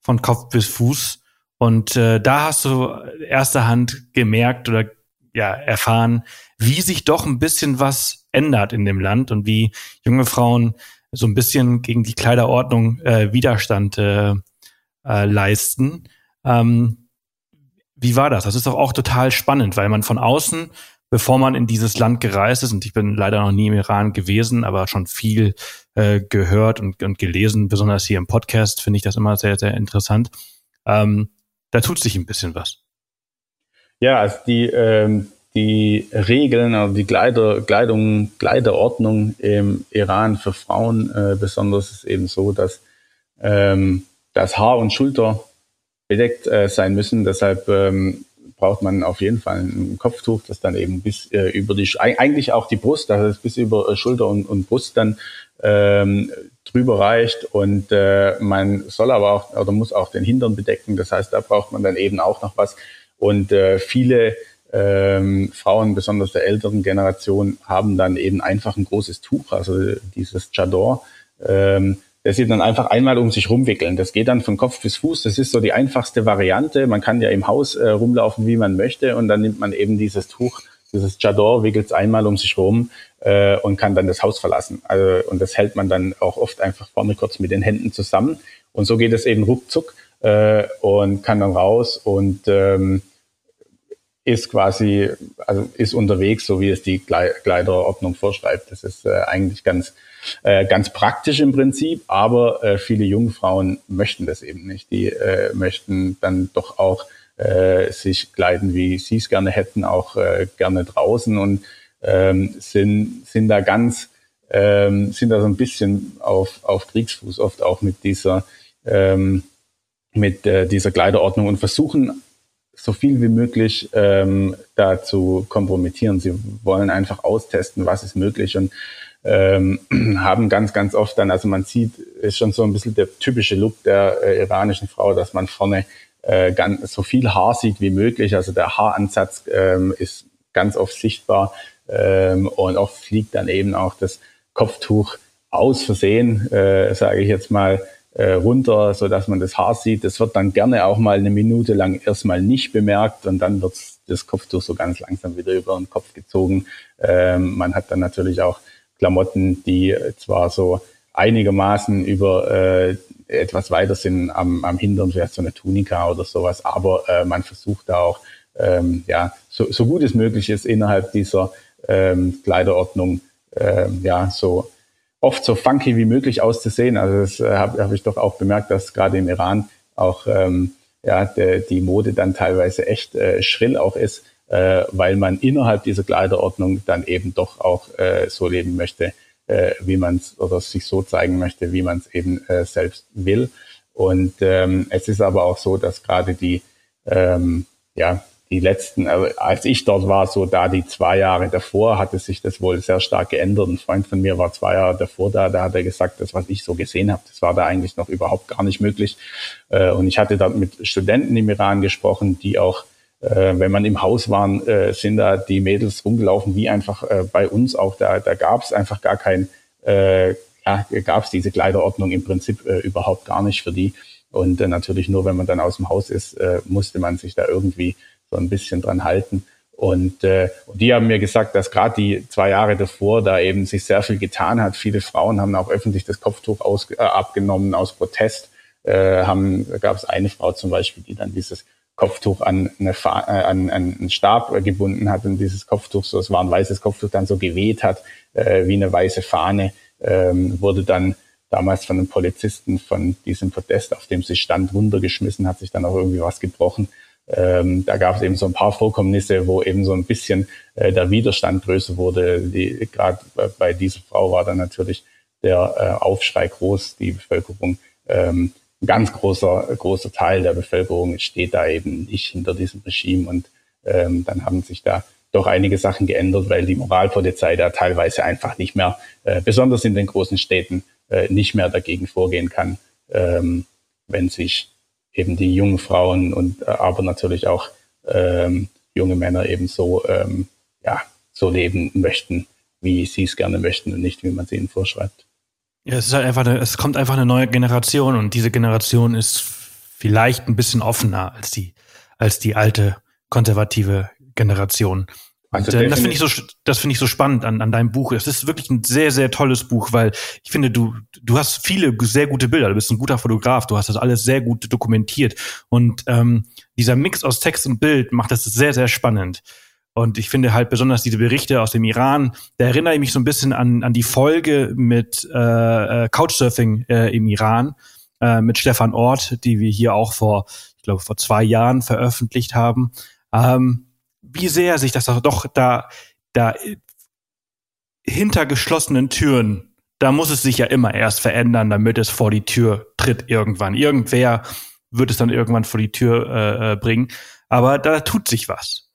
von Kopf bis Fuß. Und äh, da hast du erster Hand gemerkt oder ja, erfahren, wie sich doch ein bisschen was ändert in dem Land und wie junge Frauen so ein bisschen gegen die Kleiderordnung äh, Widerstand äh, äh, leisten. Ähm, wie war das? Das ist doch auch total spannend, weil man von außen, bevor man in dieses Land gereist ist, und ich bin leider noch nie im Iran gewesen, aber schon viel äh, gehört und, und gelesen, besonders hier im Podcast finde ich das immer sehr, sehr interessant. Ähm, da tut sich ein bisschen was. Ja, also die, ähm, die Regeln, also die Kleider, Kleidung, Kleiderordnung im Iran für Frauen äh, besonders ist eben so, dass ähm, das Haar und Schulter bedeckt äh, sein müssen. Deshalb ähm, braucht man auf jeden Fall ein Kopftuch, das dann eben bis äh, über die, eigentlich auch die Brust, also bis über äh, Schulter und, und Brust dann ähm, drüber reicht. Und äh, man soll aber auch oder muss auch den Hintern bedecken. Das heißt, da braucht man dann eben auch noch was. Und äh, viele ähm, Frauen, besonders der älteren Generation, haben dann eben einfach ein großes Tuch, also dieses Chador. Ähm, das sie dann einfach einmal um sich rumwickeln. Das geht dann von Kopf bis Fuß. Das ist so die einfachste Variante. Man kann ja im Haus äh, rumlaufen, wie man möchte. Und dann nimmt man eben dieses Tuch, dieses Chador, wickelt es einmal um sich rum äh, und kann dann das Haus verlassen. Also, und das hält man dann auch oft einfach vorne kurz mit den Händen zusammen. Und so geht es eben ruckzuck äh, und kann dann raus und ähm, ist quasi, also ist unterwegs, so wie es die Kleiderordnung vorschreibt. Das ist äh, eigentlich ganz äh, ganz praktisch im Prinzip, aber äh, viele junge Frauen möchten das eben nicht. Die äh, möchten dann doch auch äh, sich kleiden, wie sie es gerne hätten, auch äh, gerne draußen und ähm, sind, sind da ganz, ähm, sind da so ein bisschen auf, auf Kriegsfuß oft auch mit dieser, ähm, mit äh, dieser Kleiderordnung und versuchen so viel wie möglich ähm, da zu kompromittieren. Sie wollen einfach austesten, was ist möglich und ähm, haben ganz, ganz oft dann, also man sieht, ist schon so ein bisschen der typische Look der äh, iranischen Frau, dass man vorne äh, ganz, so viel Haar sieht wie möglich. Also der Haaransatz ähm, ist ganz oft sichtbar ähm, und oft fliegt dann eben auch das Kopftuch aus Versehen, äh, sage ich jetzt mal, äh, runter, so dass man das Haar sieht. Das wird dann gerne auch mal eine Minute lang erstmal nicht bemerkt und dann wird das Kopftuch so ganz langsam wieder über den Kopf gezogen. Ähm, man hat dann natürlich auch Klamotten, die zwar so einigermaßen über äh, etwas weiter sind am, am Hintern, vielleicht so eine Tunika oder sowas, aber äh, man versucht auch, ähm, ja, so, so gut es möglich ist, innerhalb dieser ähm, Kleiderordnung, ähm, ja, so oft so funky wie möglich auszusehen. Also das äh, habe hab ich doch auch bemerkt, dass gerade im Iran auch ähm, ja, de, die Mode dann teilweise echt äh, schrill auch ist äh, weil man innerhalb dieser Kleiderordnung dann eben doch auch äh, so leben möchte, äh, wie man es oder sich so zeigen möchte, wie man es eben äh, selbst will. Und ähm, es ist aber auch so, dass gerade die, ähm, ja, die letzten, also als ich dort war, so da die zwei Jahre davor, hatte sich das wohl sehr stark geändert. Ein Freund von mir war zwei Jahre davor da, da hat er gesagt, das, was ich so gesehen habe, das war da eigentlich noch überhaupt gar nicht möglich. Äh, und ich hatte dort mit Studenten im Iran gesprochen, die auch äh, wenn man im Haus waren, äh, sind da die Mädels rumgelaufen, wie einfach äh, bei uns auch. Da, da gab es einfach gar kein, äh, ja, gab es diese Kleiderordnung im Prinzip äh, überhaupt gar nicht für die. Und äh, natürlich nur, wenn man dann aus dem Haus ist, äh, musste man sich da irgendwie so ein bisschen dran halten. Und äh, die haben mir gesagt, dass gerade die zwei Jahre davor da eben sich sehr viel getan hat. Viele Frauen haben auch öffentlich das Kopftuch aus, äh, abgenommen aus Protest. Äh, haben, da gab es eine Frau zum Beispiel, die dann dieses Kopftuch an, eine Fa äh, an, an einen Stab gebunden hat und dieses Kopftuch, so es war ein weißes Kopftuch, dann so geweht hat äh, wie eine weiße Fahne, ähm, wurde dann damals von einem Polizisten von diesem Protest, auf dem sie stand, runtergeschmissen, hat sich dann auch irgendwie was gebrochen. Ähm, da gab es eben so ein paar Vorkommnisse, wo eben so ein bisschen äh, der Widerstand größer wurde. Die, Gerade bei dieser Frau war dann natürlich der äh, Aufschrei groß, die Bevölkerung ähm, ein ganz großer, großer Teil der Bevölkerung steht da eben nicht hinter diesem Regime. Und ähm, dann haben sich da doch einige Sachen geändert, weil die Moralpolizei da teilweise einfach nicht mehr, äh, besonders in den großen Städten, äh, nicht mehr dagegen vorgehen kann, ähm, wenn sich eben die jungen Frauen und äh, aber natürlich auch ähm, junge Männer eben so, ähm, ja, so leben möchten, wie sie es gerne möchten und nicht, wie man sie ihnen vorschreibt. Ja, es ist halt einfach, eine, es kommt einfach eine neue Generation und diese Generation ist vielleicht ein bisschen offener als die, als die alte konservative Generation. Also und, äh, das finde ich so, das finde ich so spannend an, an deinem Buch. Es ist wirklich ein sehr, sehr tolles Buch, weil ich finde, du, du hast viele sehr gute Bilder. Du bist ein guter Fotograf. Du hast das alles sehr gut dokumentiert. Und ähm, dieser Mix aus Text und Bild macht das sehr, sehr spannend. Und ich finde halt besonders diese Berichte aus dem Iran, da erinnere ich mich so ein bisschen an, an die Folge mit äh, äh Couchsurfing äh, im Iran, äh, mit Stefan Ort, die wir hier auch vor, ich glaube, vor zwei Jahren veröffentlicht haben. Ähm, wie sehr sich das doch da, da hinter geschlossenen Türen, da muss es sich ja immer erst verändern, damit es vor die Tür tritt irgendwann. Irgendwer wird es dann irgendwann vor die Tür äh, äh bringen. Aber da tut sich was.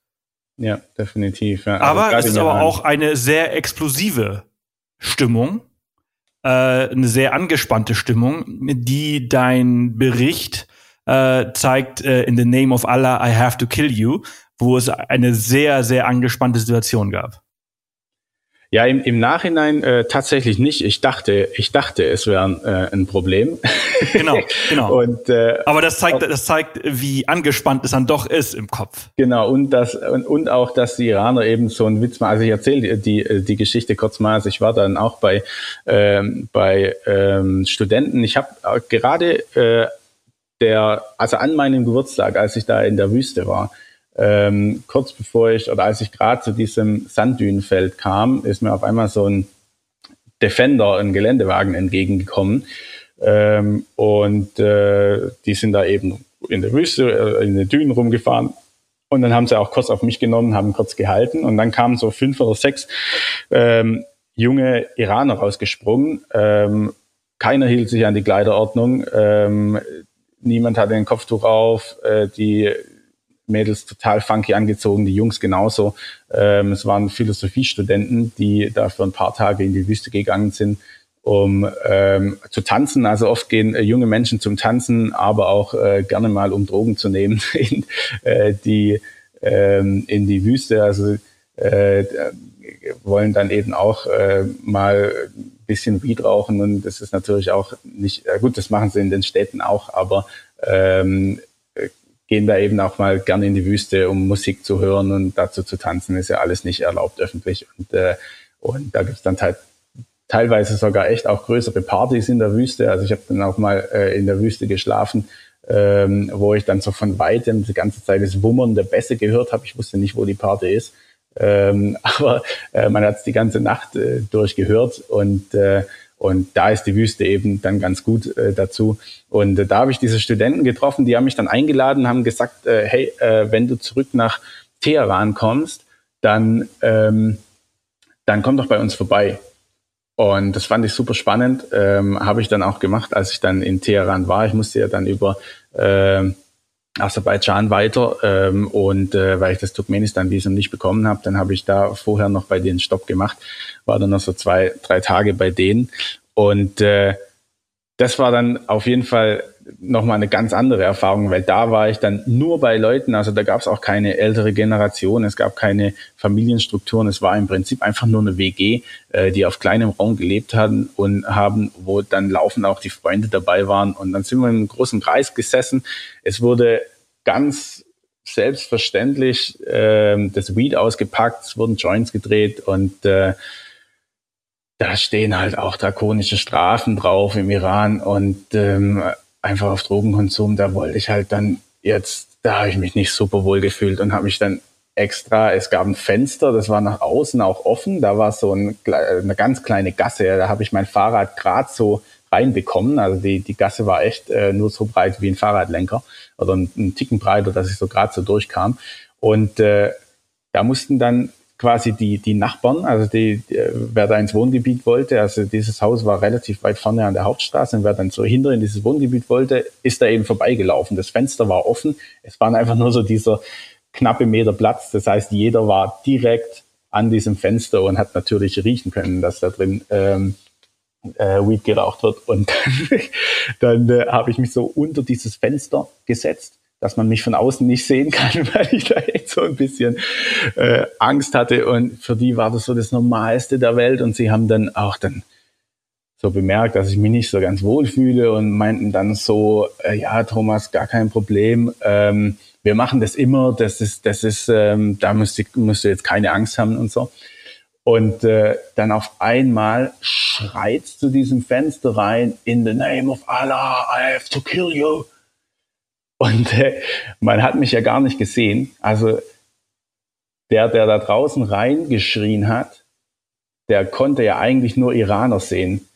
Ja, definitiv. Ja. Also aber es ist aber auch eine sehr explosive Stimmung, äh, eine sehr angespannte Stimmung, die dein Bericht äh, zeigt, äh, in the name of Allah, I have to kill you, wo es eine sehr, sehr angespannte Situation gab. Ja, im, im Nachhinein äh, tatsächlich nicht. Ich dachte, ich dachte, es wäre äh, ein Problem. Genau, genau. und, äh, Aber das zeigt, auch, das zeigt, wie angespannt es dann doch ist im Kopf. Genau, und das und, und auch, dass die Iraner eben so einen Witz machen. Also ich erzähle die, die, die Geschichte kurz mal. Also ich war dann auch bei, ähm, bei ähm, Studenten. Ich habe äh, gerade äh, der, also an meinem Geburtstag, als ich da in der Wüste war, ähm, kurz bevor ich oder als ich gerade zu diesem Sanddünenfeld kam, ist mir auf einmal so ein Defender, ein Geländewagen entgegengekommen. Ähm, und äh, die sind da eben in der Wüste, äh, in den Dünen rumgefahren. Und dann haben sie auch kurz auf mich genommen, haben kurz gehalten. Und dann kamen so fünf oder sechs ähm, junge Iraner rausgesprungen. Ähm, keiner hielt sich an die Kleiderordnung. Ähm, niemand hatte ein Kopftuch auf. Äh, die Mädels total funky angezogen, die Jungs genauso. Ähm, es waren Philosophiestudenten, die da für ein paar Tage in die Wüste gegangen sind, um ähm, zu tanzen. Also oft gehen äh, junge Menschen zum Tanzen, aber auch äh, gerne mal um Drogen zu nehmen in äh, die ähm, in die Wüste. Also äh, wollen dann eben auch äh, mal ein bisschen Weed rauchen und das ist natürlich auch nicht äh, gut. Das machen sie in den Städten auch, aber ähm, gehen da eben auch mal gerne in die Wüste, um Musik zu hören und dazu zu tanzen, ist ja alles nicht erlaubt öffentlich. Und, äh, und da gibt's dann halt teilweise sogar echt auch größere Partys in der Wüste. Also ich habe dann auch mal äh, in der Wüste geschlafen, ähm, wo ich dann so von weitem die ganze Zeit das Wummern der Bässe gehört habe. Ich wusste nicht, wo die Party ist. Ähm, aber äh, man hat es die ganze Nacht äh, durchgehört und äh, und da ist die Wüste eben dann ganz gut äh, dazu. Und äh, da habe ich diese Studenten getroffen, die haben mich dann eingeladen, haben gesagt, äh, hey, äh, wenn du zurück nach Teheran kommst, dann, ähm, dann komm doch bei uns vorbei. Und das fand ich super spannend, ähm, habe ich dann auch gemacht, als ich dann in Teheran war. Ich musste ja dann über äh, Aserbaidschan weiter ähm, und äh, weil ich das Turkmenistan-Visum nicht bekommen habe, dann habe ich da vorher noch bei denen Stopp gemacht, war dann noch so zwei, drei Tage bei denen. Und äh, das war dann auf jeden Fall nochmal eine ganz andere Erfahrung, weil da war ich dann nur bei Leuten, also da gab es auch keine ältere Generation, es gab keine Familienstrukturen, es war im Prinzip einfach nur eine WG, äh, die auf kleinem Raum gelebt hatten und haben, wo dann laufend auch die Freunde dabei waren. Und dann sind wir in einem großen Kreis gesessen. Es wurde ganz selbstverständlich äh, das Weed ausgepackt, es wurden Joints gedreht und äh, da stehen halt auch drakonische Strafen drauf im Iran. Und ähm, einfach auf Drogenkonsum, da wollte ich halt dann jetzt, da habe ich mich nicht super wohl gefühlt und habe mich dann extra, es gab ein Fenster, das war nach außen auch offen, da war so ein, eine ganz kleine Gasse, da habe ich mein Fahrrad gerade so reinbekommen, also die, die Gasse war echt äh, nur so breit wie ein Fahrradlenker oder ein, ein Ticken breiter, dass ich so gerade so durchkam und äh, da mussten dann quasi die, die Nachbarn, also die, die, wer da ins Wohngebiet wollte, also dieses Haus war relativ weit vorne an der Hauptstraße und wer dann so hinter in dieses Wohngebiet wollte, ist da eben vorbeigelaufen. Das Fenster war offen, es war einfach nur so dieser knappe Meter Platz, das heißt, jeder war direkt an diesem Fenster und hat natürlich riechen können, dass da drin ähm, äh, Weed geraucht wird. Und dann, dann äh, habe ich mich so unter dieses Fenster gesetzt dass man mich von außen nicht sehen kann, weil ich da echt so ein bisschen äh, Angst hatte. Und für die war das so das Normalste der Welt. Und sie haben dann auch dann so bemerkt, dass ich mich nicht so ganz wohl fühle und meinten dann so, äh, ja, Thomas, gar kein Problem. Ähm, wir machen das immer, das ist, das ist, ähm, da musst du, musst du jetzt keine Angst haben und so. Und äh, dann auf einmal schreit zu diesem Fenster rein, in the name of Allah, I have to kill you. Und äh, man hat mich ja gar nicht gesehen. Also der, der da draußen reingeschrien hat, der konnte ja eigentlich nur Iraner sehen.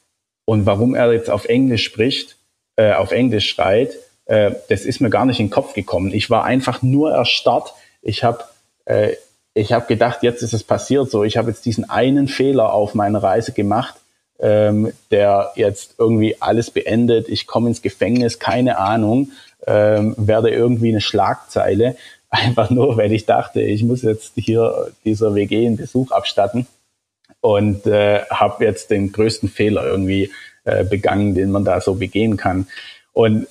Und warum er jetzt auf Englisch spricht, äh, auf Englisch schreit, äh, das ist mir gar nicht in den Kopf gekommen. Ich war einfach nur erstarrt. Ich habe äh, ich hab gedacht, jetzt ist es passiert so. Ich habe jetzt diesen einen Fehler auf meiner Reise gemacht, ähm, der jetzt irgendwie alles beendet. Ich komme ins Gefängnis, keine Ahnung, ähm, werde irgendwie eine Schlagzeile. Einfach nur, weil ich dachte, ich muss jetzt hier dieser WG einen Besuch abstatten und äh, habe jetzt den größten Fehler irgendwie äh, begangen, den man da so begehen kann. Und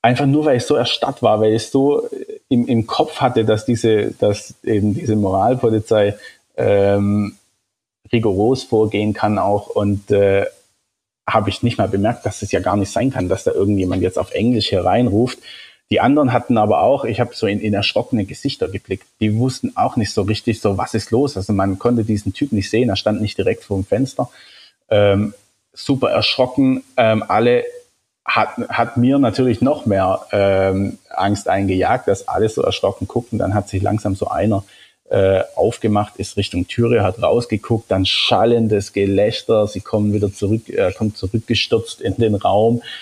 einfach nur, weil ich so erstarrt war, weil ich so im, im Kopf hatte, dass diese, dass eben diese Moralpolizei ähm, rigoros vorgehen kann auch und äh, habe ich nicht mal bemerkt, dass es ja gar nicht sein kann, dass da irgendjemand jetzt auf Englisch hereinruft. Die anderen hatten aber auch, ich habe so in, in erschrockene Gesichter geblickt. Die wussten auch nicht so richtig, so was ist los. Also man konnte diesen Typ nicht sehen, er stand nicht direkt vor dem Fenster. Ähm, super erschrocken, ähm, alle hat, hat mir natürlich noch mehr ähm, Angst eingejagt, dass alle so erschrocken guckten. Dann hat sich langsam so einer äh, aufgemacht, ist Richtung Türe, hat rausgeguckt, dann schallendes Gelächter, sie kommen wieder zurück, er äh, kommt zurückgestürzt in den Raum.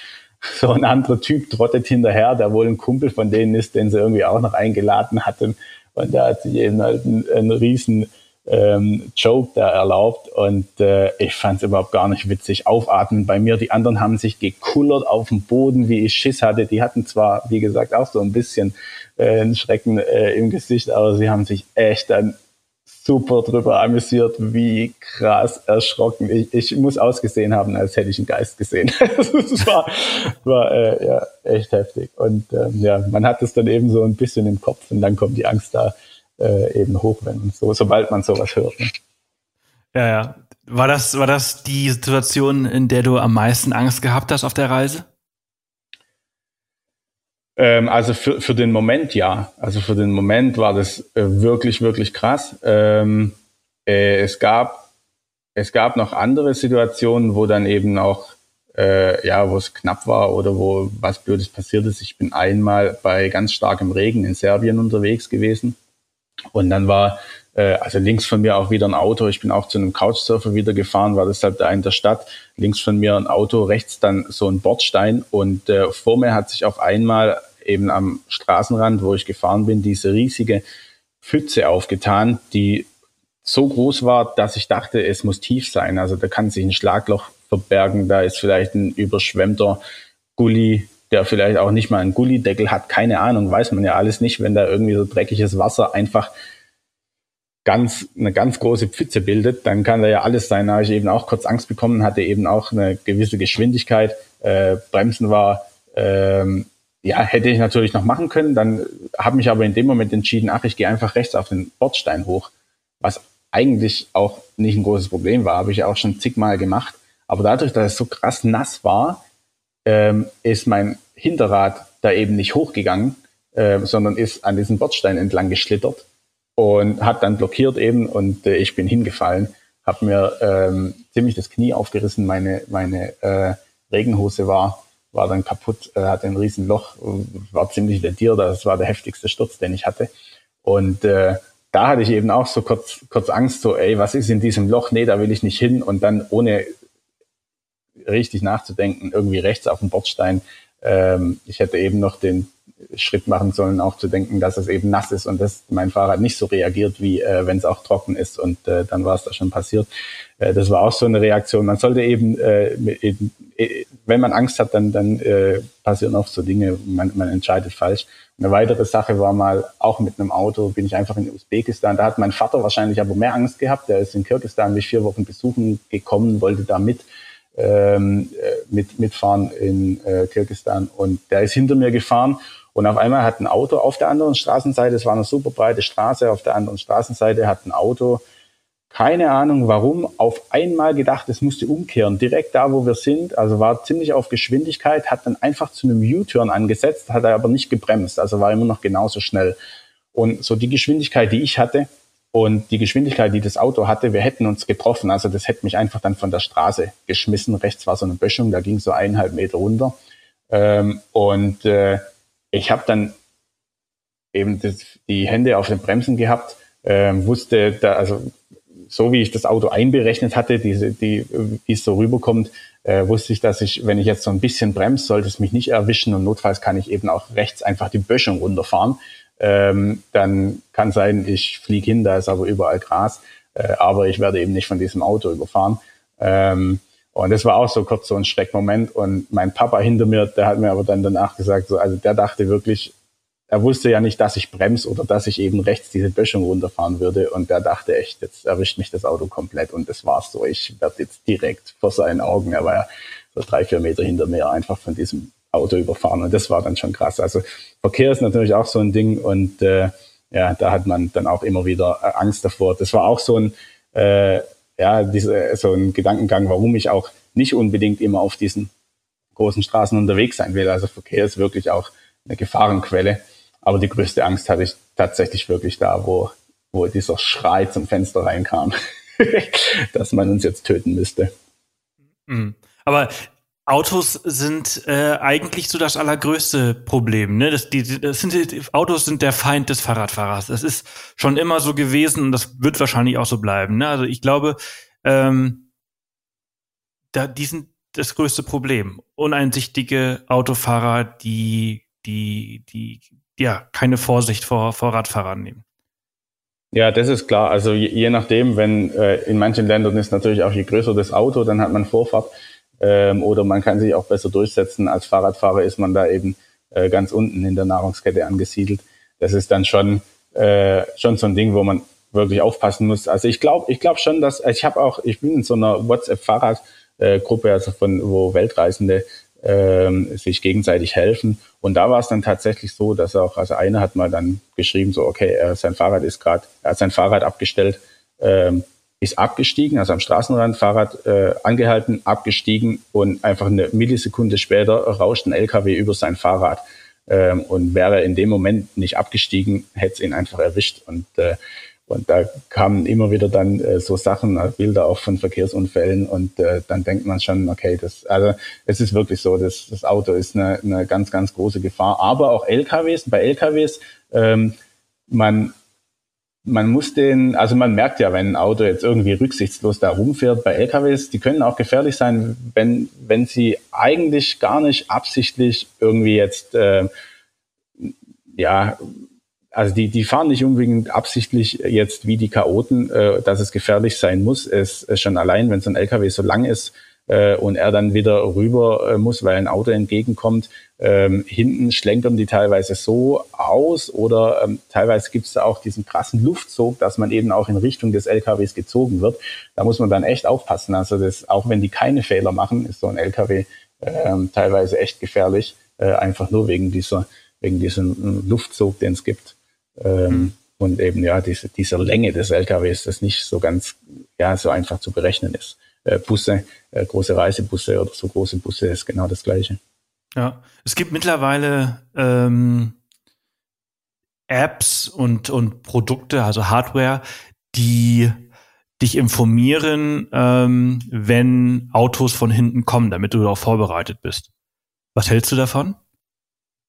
So ein anderer Typ trottet hinterher, der wohl ein Kumpel von denen ist, den sie irgendwie auch noch eingeladen hatten. Und der hat sich eben halt einen, einen riesen ähm, Joke da erlaubt und äh, ich fand es überhaupt gar nicht witzig. Aufatmen bei mir, die anderen haben sich gekullert auf dem Boden, wie ich Schiss hatte. Die hatten zwar, wie gesagt, auch so ein bisschen äh, einen Schrecken äh, im Gesicht, aber sie haben sich echt dann super drüber amüsiert, wie krass erschrocken. Ich, ich muss ausgesehen haben, als hätte ich einen Geist gesehen. das war, war äh, ja, echt heftig. Und ähm, ja, man hat es dann eben so ein bisschen im Kopf und dann kommt die Angst da äh, eben hoch, wenn so, sobald man sowas hört. Ne? Ja, ja. War das, war das die Situation, in der du am meisten Angst gehabt hast auf der Reise? Ähm, also für, für den Moment ja. Also für den Moment war das äh, wirklich, wirklich krass. Ähm, äh, es gab es gab noch andere Situationen, wo dann eben auch äh, ja, wo es knapp war oder wo was Blödes passiert ist. Ich bin einmal bei ganz starkem Regen in Serbien unterwegs gewesen und dann war äh, also links von mir auch wieder ein Auto. Ich bin auch zu einem Couchsurfer wieder gefahren, war deshalb da in der Stadt. Links von mir ein Auto, rechts dann so ein Bordstein und äh, vor mir hat sich auf einmal eben am Straßenrand, wo ich gefahren bin, diese riesige Pfütze aufgetan, die so groß war, dass ich dachte, es muss tief sein. Also da kann sich ein Schlagloch verbergen, da ist vielleicht ein überschwemmter Gully der vielleicht auch nicht mal einen Gullideckel hat, keine Ahnung, weiß man ja alles nicht, wenn da irgendwie so dreckiges Wasser einfach ganz, eine ganz große Pfütze bildet, dann kann da ja alles sein. Da habe ich eben auch kurz Angst bekommen, hatte eben auch eine gewisse Geschwindigkeit. Äh, Bremsen war, ähm, ja, hätte ich natürlich noch machen können. Dann habe mich aber in dem Moment entschieden, ach, ich gehe einfach rechts auf den Bordstein hoch, was eigentlich auch nicht ein großes Problem war, habe ich auch schon zigmal gemacht. Aber dadurch, dass es so krass nass war, ähm, ist mein Hinterrad da eben nicht hochgegangen, äh, sondern ist an diesem Bordstein entlang geschlittert und hat dann blockiert eben und äh, ich bin hingefallen, habe mir ähm, ziemlich das Knie aufgerissen, meine, meine äh, Regenhose war, war dann kaputt, äh, hatte ein riesen Loch, war ziemlich lediert, das war der heftigste Sturz, den ich hatte. Und äh, da hatte ich eben auch so kurz, kurz Angst, so, ey, was ist in diesem Loch? Nee, da will ich nicht hin. Und dann ohne richtig nachzudenken, irgendwie rechts auf dem Bordstein. Ähm, ich hätte eben noch den Schritt machen sollen, auch zu denken, dass es eben nass ist und dass mein Fahrrad nicht so reagiert, wie äh, wenn es auch trocken ist. Und äh, dann war es da schon passiert. Äh, das war auch so eine Reaktion. Man sollte eben, äh, eben äh, wenn man Angst hat, dann, dann äh, passieren oft so Dinge, man, man entscheidet falsch. Eine weitere Sache war mal auch mit einem Auto, bin ich einfach in Usbekistan. Da hat mein Vater wahrscheinlich aber mehr Angst gehabt. Der ist in Kirgisistan mich vier Wochen besuchen gekommen, wollte da mit ähm, äh, mit, mitfahren in äh, Kirgisistan. Und der ist hinter mir gefahren und auf einmal hat ein Auto auf der anderen Straßenseite, es war eine super breite Straße, auf der anderen Straßenseite hat ein Auto keine Ahnung warum, auf einmal gedacht, es musste umkehren, direkt da, wo wir sind. Also war ziemlich auf Geschwindigkeit, hat dann einfach zu einem U-Turn angesetzt, hat er aber nicht gebremst, also war immer noch genauso schnell. Und so die Geschwindigkeit, die ich hatte und die Geschwindigkeit, die das Auto hatte, wir hätten uns getroffen. Also das hätte mich einfach dann von der Straße geschmissen. Rechts war so eine Böschung, da ging so eineinhalb Meter runter. Ähm, und äh, ich habe dann eben das, die Hände auf den Bremsen gehabt, ähm, wusste, da, also so wie ich das Auto einberechnet hatte, diese, die, wie es so rüberkommt, äh, wusste ich, dass ich, wenn ich jetzt so ein bisschen bremse, sollte es mich nicht erwischen und notfalls kann ich eben auch rechts einfach die Böschung runterfahren. Ähm, dann kann sein, ich fliege hin, da ist aber überall Gras, äh, aber ich werde eben nicht von diesem Auto überfahren. Ähm, und das war auch so kurz so ein Schreckmoment. Und mein Papa hinter mir, der hat mir aber dann danach gesagt, so, also der dachte wirklich, er wusste ja nicht, dass ich bremse oder dass ich eben rechts diese Böschung runterfahren würde. Und der dachte echt, jetzt erwischt mich das Auto komplett. Und das war's so. Ich werde jetzt direkt vor seinen Augen, er war ja so drei, vier Meter hinter mir, einfach von diesem Auto überfahren. Und das war dann schon krass. Also Verkehr ist natürlich auch so ein Ding. Und äh, ja, da hat man dann auch immer wieder äh, Angst davor. Das war auch so ein, äh, ja, diese, so ein Gedankengang, warum ich auch nicht unbedingt immer auf diesen großen Straßen unterwegs sein will. Also Verkehr ist wirklich auch eine Gefahrenquelle. Aber die größte Angst hatte ich tatsächlich wirklich da, wo, wo dieser Schrei zum Fenster reinkam, dass man uns jetzt töten müsste. Mhm. Aber Autos sind äh, eigentlich so das allergrößte Problem. Ne? Das, die, das sind, die Autos sind der Feind des Fahrradfahrers. Das ist schon immer so gewesen und das wird wahrscheinlich auch so bleiben. Ne? Also ich glaube, ähm, da, die sind das größte Problem. Uneinsichtige Autofahrer, die, die, die ja, keine Vorsicht vor, vor Radfahrern nehmen. Ja, das ist klar. Also je, je nachdem, wenn äh, in manchen Ländern ist natürlich auch je größer das Auto, dann hat man Vorfahrt ähm, oder man kann sich auch besser durchsetzen. Als Fahrradfahrer ist man da eben äh, ganz unten in der Nahrungskette angesiedelt. Das ist dann schon äh, schon so ein Ding, wo man wirklich aufpassen muss. Also ich glaube, ich glaube schon, dass ich habe auch, ich bin in so einer WhatsApp-Fahrradgruppe, also von wo Weltreisende ähm, sich gegenseitig helfen. Und da war es dann tatsächlich so, dass auch, also einer hat mal dann geschrieben, so, okay, er, sein Fahrrad ist gerade, er hat sein Fahrrad abgestellt, ähm, ist abgestiegen, also am Straßenrand Fahrrad äh, angehalten, abgestiegen und einfach eine Millisekunde später rauscht ein LKW über sein Fahrrad. Ähm, und wäre in dem Moment nicht abgestiegen, hätte es ihn einfach erwischt. Und äh, und da kamen immer wieder dann äh, so Sachen, äh, Bilder auch von Verkehrsunfällen und äh, dann denkt man schon, okay, das, also es ist wirklich so, das, das Auto ist eine, eine ganz, ganz große Gefahr. Aber auch LKWs, bei LKWs, ähm, man, man muss den, also man merkt ja, wenn ein Auto jetzt irgendwie rücksichtslos da rumfährt, bei LKWs, die können auch gefährlich sein, wenn, wenn sie eigentlich gar nicht absichtlich irgendwie jetzt äh, ja also die, die fahren nicht unbedingt absichtlich jetzt wie die Chaoten, äh, dass es gefährlich sein muss. Es ist schon allein, wenn so ein LKW so lang ist äh, und er dann wieder rüber äh, muss, weil ein Auto entgegenkommt, ähm, hinten schlenkern die teilweise so aus oder ähm, teilweise gibt es da auch diesen krassen Luftzug, dass man eben auch in Richtung des LKWs gezogen wird. Da muss man dann echt aufpassen. Also das, auch wenn die keine Fehler machen, ist so ein LKW ähm, teilweise echt gefährlich, äh, einfach nur wegen dieser wegen diesem Luftzug, den es gibt. Ähm, mhm. Und eben ja, diese, diese Länge des LKWs, das nicht so ganz ja, so einfach zu berechnen ist. Äh, Busse, äh, große Reisebusse oder so große Busse ist genau das Gleiche. Ja, es gibt mittlerweile ähm, Apps und, und Produkte, also Hardware, die dich informieren, ähm, wenn Autos von hinten kommen, damit du darauf vorbereitet bist. Was hältst du davon?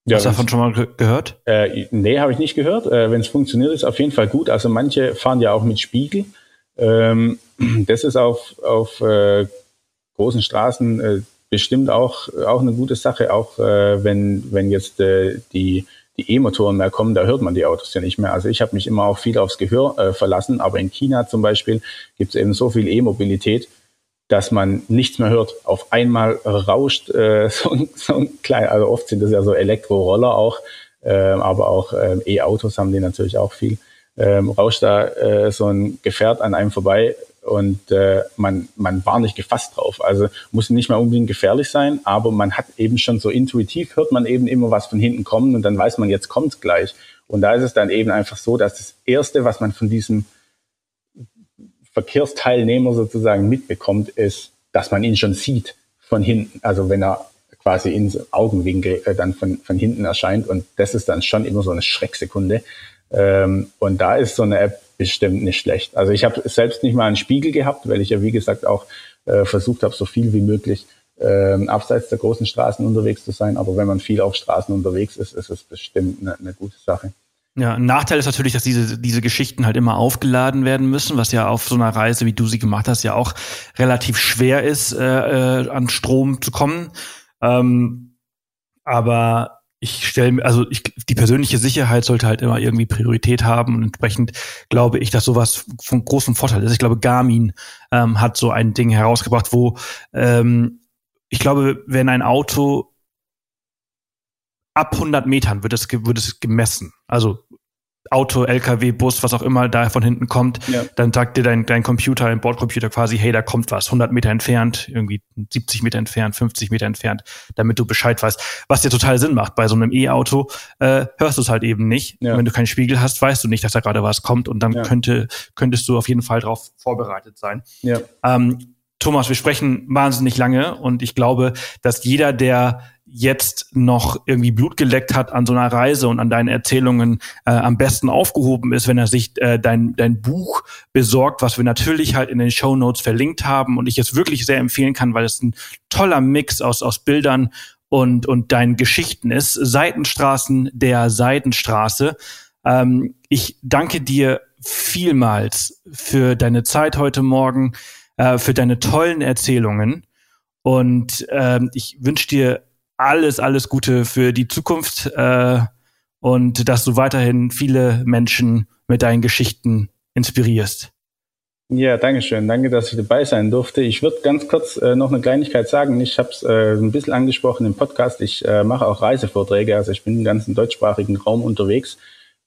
Ja, Hast du davon schon mal ge gehört? Äh, nee, habe ich nicht gehört. Äh, wenn es funktioniert, ist auf jeden Fall gut. Also manche fahren ja auch mit Spiegel. Ähm, das ist auf, auf äh, großen Straßen äh, bestimmt auch, auch eine gute Sache, auch äh, wenn, wenn jetzt äh, die die E-Motoren mehr kommen, da hört man die Autos ja nicht mehr. Also ich habe mich immer auch viel aufs Gehör äh, verlassen, aber in China zum Beispiel gibt es eben so viel E-Mobilität, dass man nichts mehr hört. Auf einmal rauscht äh, so, ein, so ein klein, also oft sind das ja so Elektroroller auch, äh, aber auch äh, E-Autos haben die natürlich auch viel. Ähm, rauscht da äh, so ein Gefährt an einem vorbei und äh, man, man war nicht gefasst drauf. Also muss nicht mal unbedingt gefährlich sein, aber man hat eben schon so intuitiv, hört man eben immer was von hinten kommen und dann weiß man, jetzt kommt gleich. Und da ist es dann eben einfach so, dass das Erste, was man von diesem Verkehrsteilnehmer sozusagen mitbekommt, ist, dass man ihn schon sieht von hinten. Also wenn er quasi ins Augenwinkel äh, dann von, von hinten erscheint. Und das ist dann schon immer so eine Schrecksekunde. Ähm, und da ist so eine App bestimmt nicht schlecht. Also ich habe selbst nicht mal einen Spiegel gehabt, weil ich ja wie gesagt auch äh, versucht habe, so viel wie möglich äh, abseits der großen Straßen unterwegs zu sein. Aber wenn man viel auf Straßen unterwegs ist, ist es bestimmt eine, eine gute Sache. Ja, ein Nachteil ist natürlich, dass diese, diese Geschichten halt immer aufgeladen werden müssen, was ja auf so einer Reise, wie du sie gemacht hast, ja auch relativ schwer ist, äh, äh an Strom zu kommen. Ähm, aber ich stelle mir, also ich, die persönliche Sicherheit sollte halt immer irgendwie Priorität haben und entsprechend glaube ich, dass sowas von großem Vorteil ist. Ich glaube, Garmin ähm, hat so ein Ding herausgebracht, wo ähm, ich glaube, wenn ein Auto ab 100 Metern wird es, wird es gemessen. Also Auto, LKW, Bus, was auch immer da von hinten kommt, ja. dann sagt dir dein, dein Computer, dein Bordcomputer quasi, hey, da kommt was, 100 Meter entfernt, irgendwie 70 Meter entfernt, 50 Meter entfernt, damit du Bescheid weißt. Was dir total Sinn macht. Bei so einem E-Auto äh, hörst du es halt eben nicht. Ja. Wenn du keinen Spiegel hast, weißt du nicht, dass da gerade was kommt und dann ja. könnte, könntest du auf jeden Fall darauf vorbereitet sein. Ähm, Thomas, wir sprechen wahnsinnig lange und ich glaube, dass jeder, der jetzt noch irgendwie Blut geleckt hat an so einer Reise und an deinen Erzählungen äh, am besten aufgehoben ist, wenn er sich äh, dein, dein Buch besorgt, was wir natürlich halt in den Show Notes verlinkt haben und ich es wirklich sehr empfehlen kann, weil es ein toller Mix aus, aus Bildern und, und deinen Geschichten ist. Seitenstraßen der Seidenstraße. Ähm, ich danke dir vielmals für deine Zeit heute Morgen, äh, für deine tollen Erzählungen und ähm, ich wünsche dir alles, alles Gute für die Zukunft äh, und dass du weiterhin viele Menschen mit deinen Geschichten inspirierst. Ja, danke schön. Danke, dass ich dabei sein durfte. Ich würde ganz kurz äh, noch eine Kleinigkeit sagen. Ich habe es äh, ein bisschen angesprochen im Podcast. Ich äh, mache auch Reisevorträge. Also ich bin im ganzen deutschsprachigen Raum unterwegs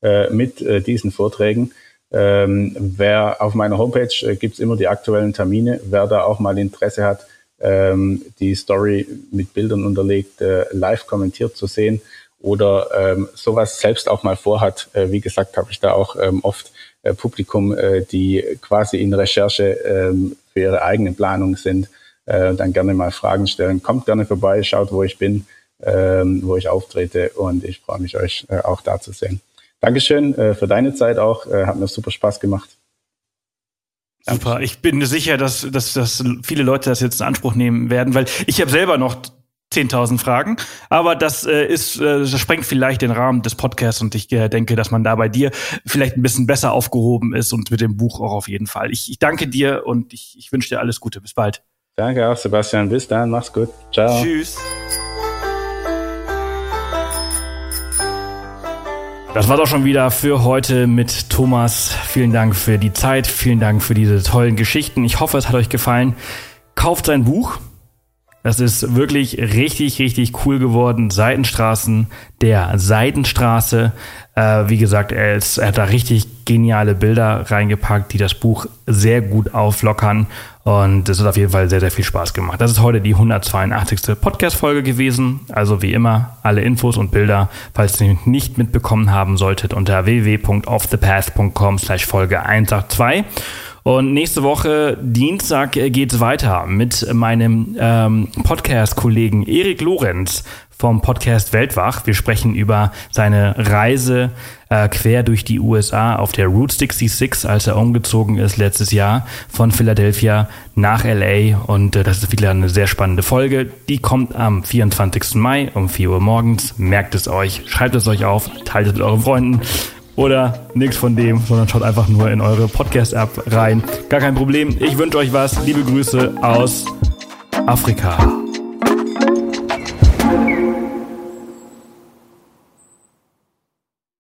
äh, mit äh, diesen Vorträgen. Ähm, wer auf meiner Homepage äh, gibt's immer die aktuellen Termine. Wer da auch mal Interesse hat, ähm, die Story mit Bildern unterlegt, äh, live kommentiert zu sehen oder ähm, sowas selbst auch mal vorhat. Äh, wie gesagt, habe ich da auch ähm, oft äh, Publikum, äh, die quasi in Recherche ähm, für ihre eigene Planung sind, äh, dann gerne mal Fragen stellen. Kommt gerne vorbei, schaut, wo ich bin, ähm, wo ich auftrete und ich freue mich, euch äh, auch da zu sehen. Dankeschön äh, für deine Zeit auch, äh, hat mir super Spaß gemacht. Super. Ich bin sicher, dass, dass, dass viele Leute das jetzt in Anspruch nehmen werden, weil ich habe selber noch 10.000 Fragen, aber das äh, ist, äh, das sprengt vielleicht den Rahmen des Podcasts und ich äh, denke, dass man da bei dir vielleicht ein bisschen besser aufgehoben ist und mit dem Buch auch auf jeden Fall. Ich, ich danke dir und ich, ich wünsche dir alles Gute. Bis bald. Danke auch, Sebastian. Bis dann. Mach's gut. Ciao. Tschüss. Das war doch schon wieder für heute mit Thomas. Vielen Dank für die Zeit, vielen Dank für diese tollen Geschichten. Ich hoffe, es hat euch gefallen. Kauft sein Buch. Das ist wirklich richtig, richtig cool geworden. Seitenstraßen der Seidenstraße. Äh, wie gesagt, er, ist, er hat da richtig geniale Bilder reingepackt, die das Buch sehr gut auflockern. Und es hat auf jeden Fall sehr, sehr viel Spaß gemacht. Das ist heute die 182. Podcast-Folge gewesen. Also wie immer, alle Infos und Bilder, falls ihr nicht mitbekommen haben solltet, unter www.offthepath.com slash Folge 182. Und nächste Woche, Dienstag, geht's weiter mit meinem ähm, Podcast-Kollegen Erik Lorenz vom Podcast Weltwach. Wir sprechen über seine Reise äh, quer durch die USA auf der Route 66, als er umgezogen ist letztes Jahr von Philadelphia nach LA. Und äh, das ist wieder eine sehr spannende Folge. Die kommt am 24. Mai um 4 Uhr morgens. Merkt es euch, schreibt es euch auf, teilt es mit euren Freunden oder nichts von dem, sondern schaut einfach nur in eure Podcast-App rein. Gar kein Problem. Ich wünsche euch was. Liebe Grüße aus Afrika.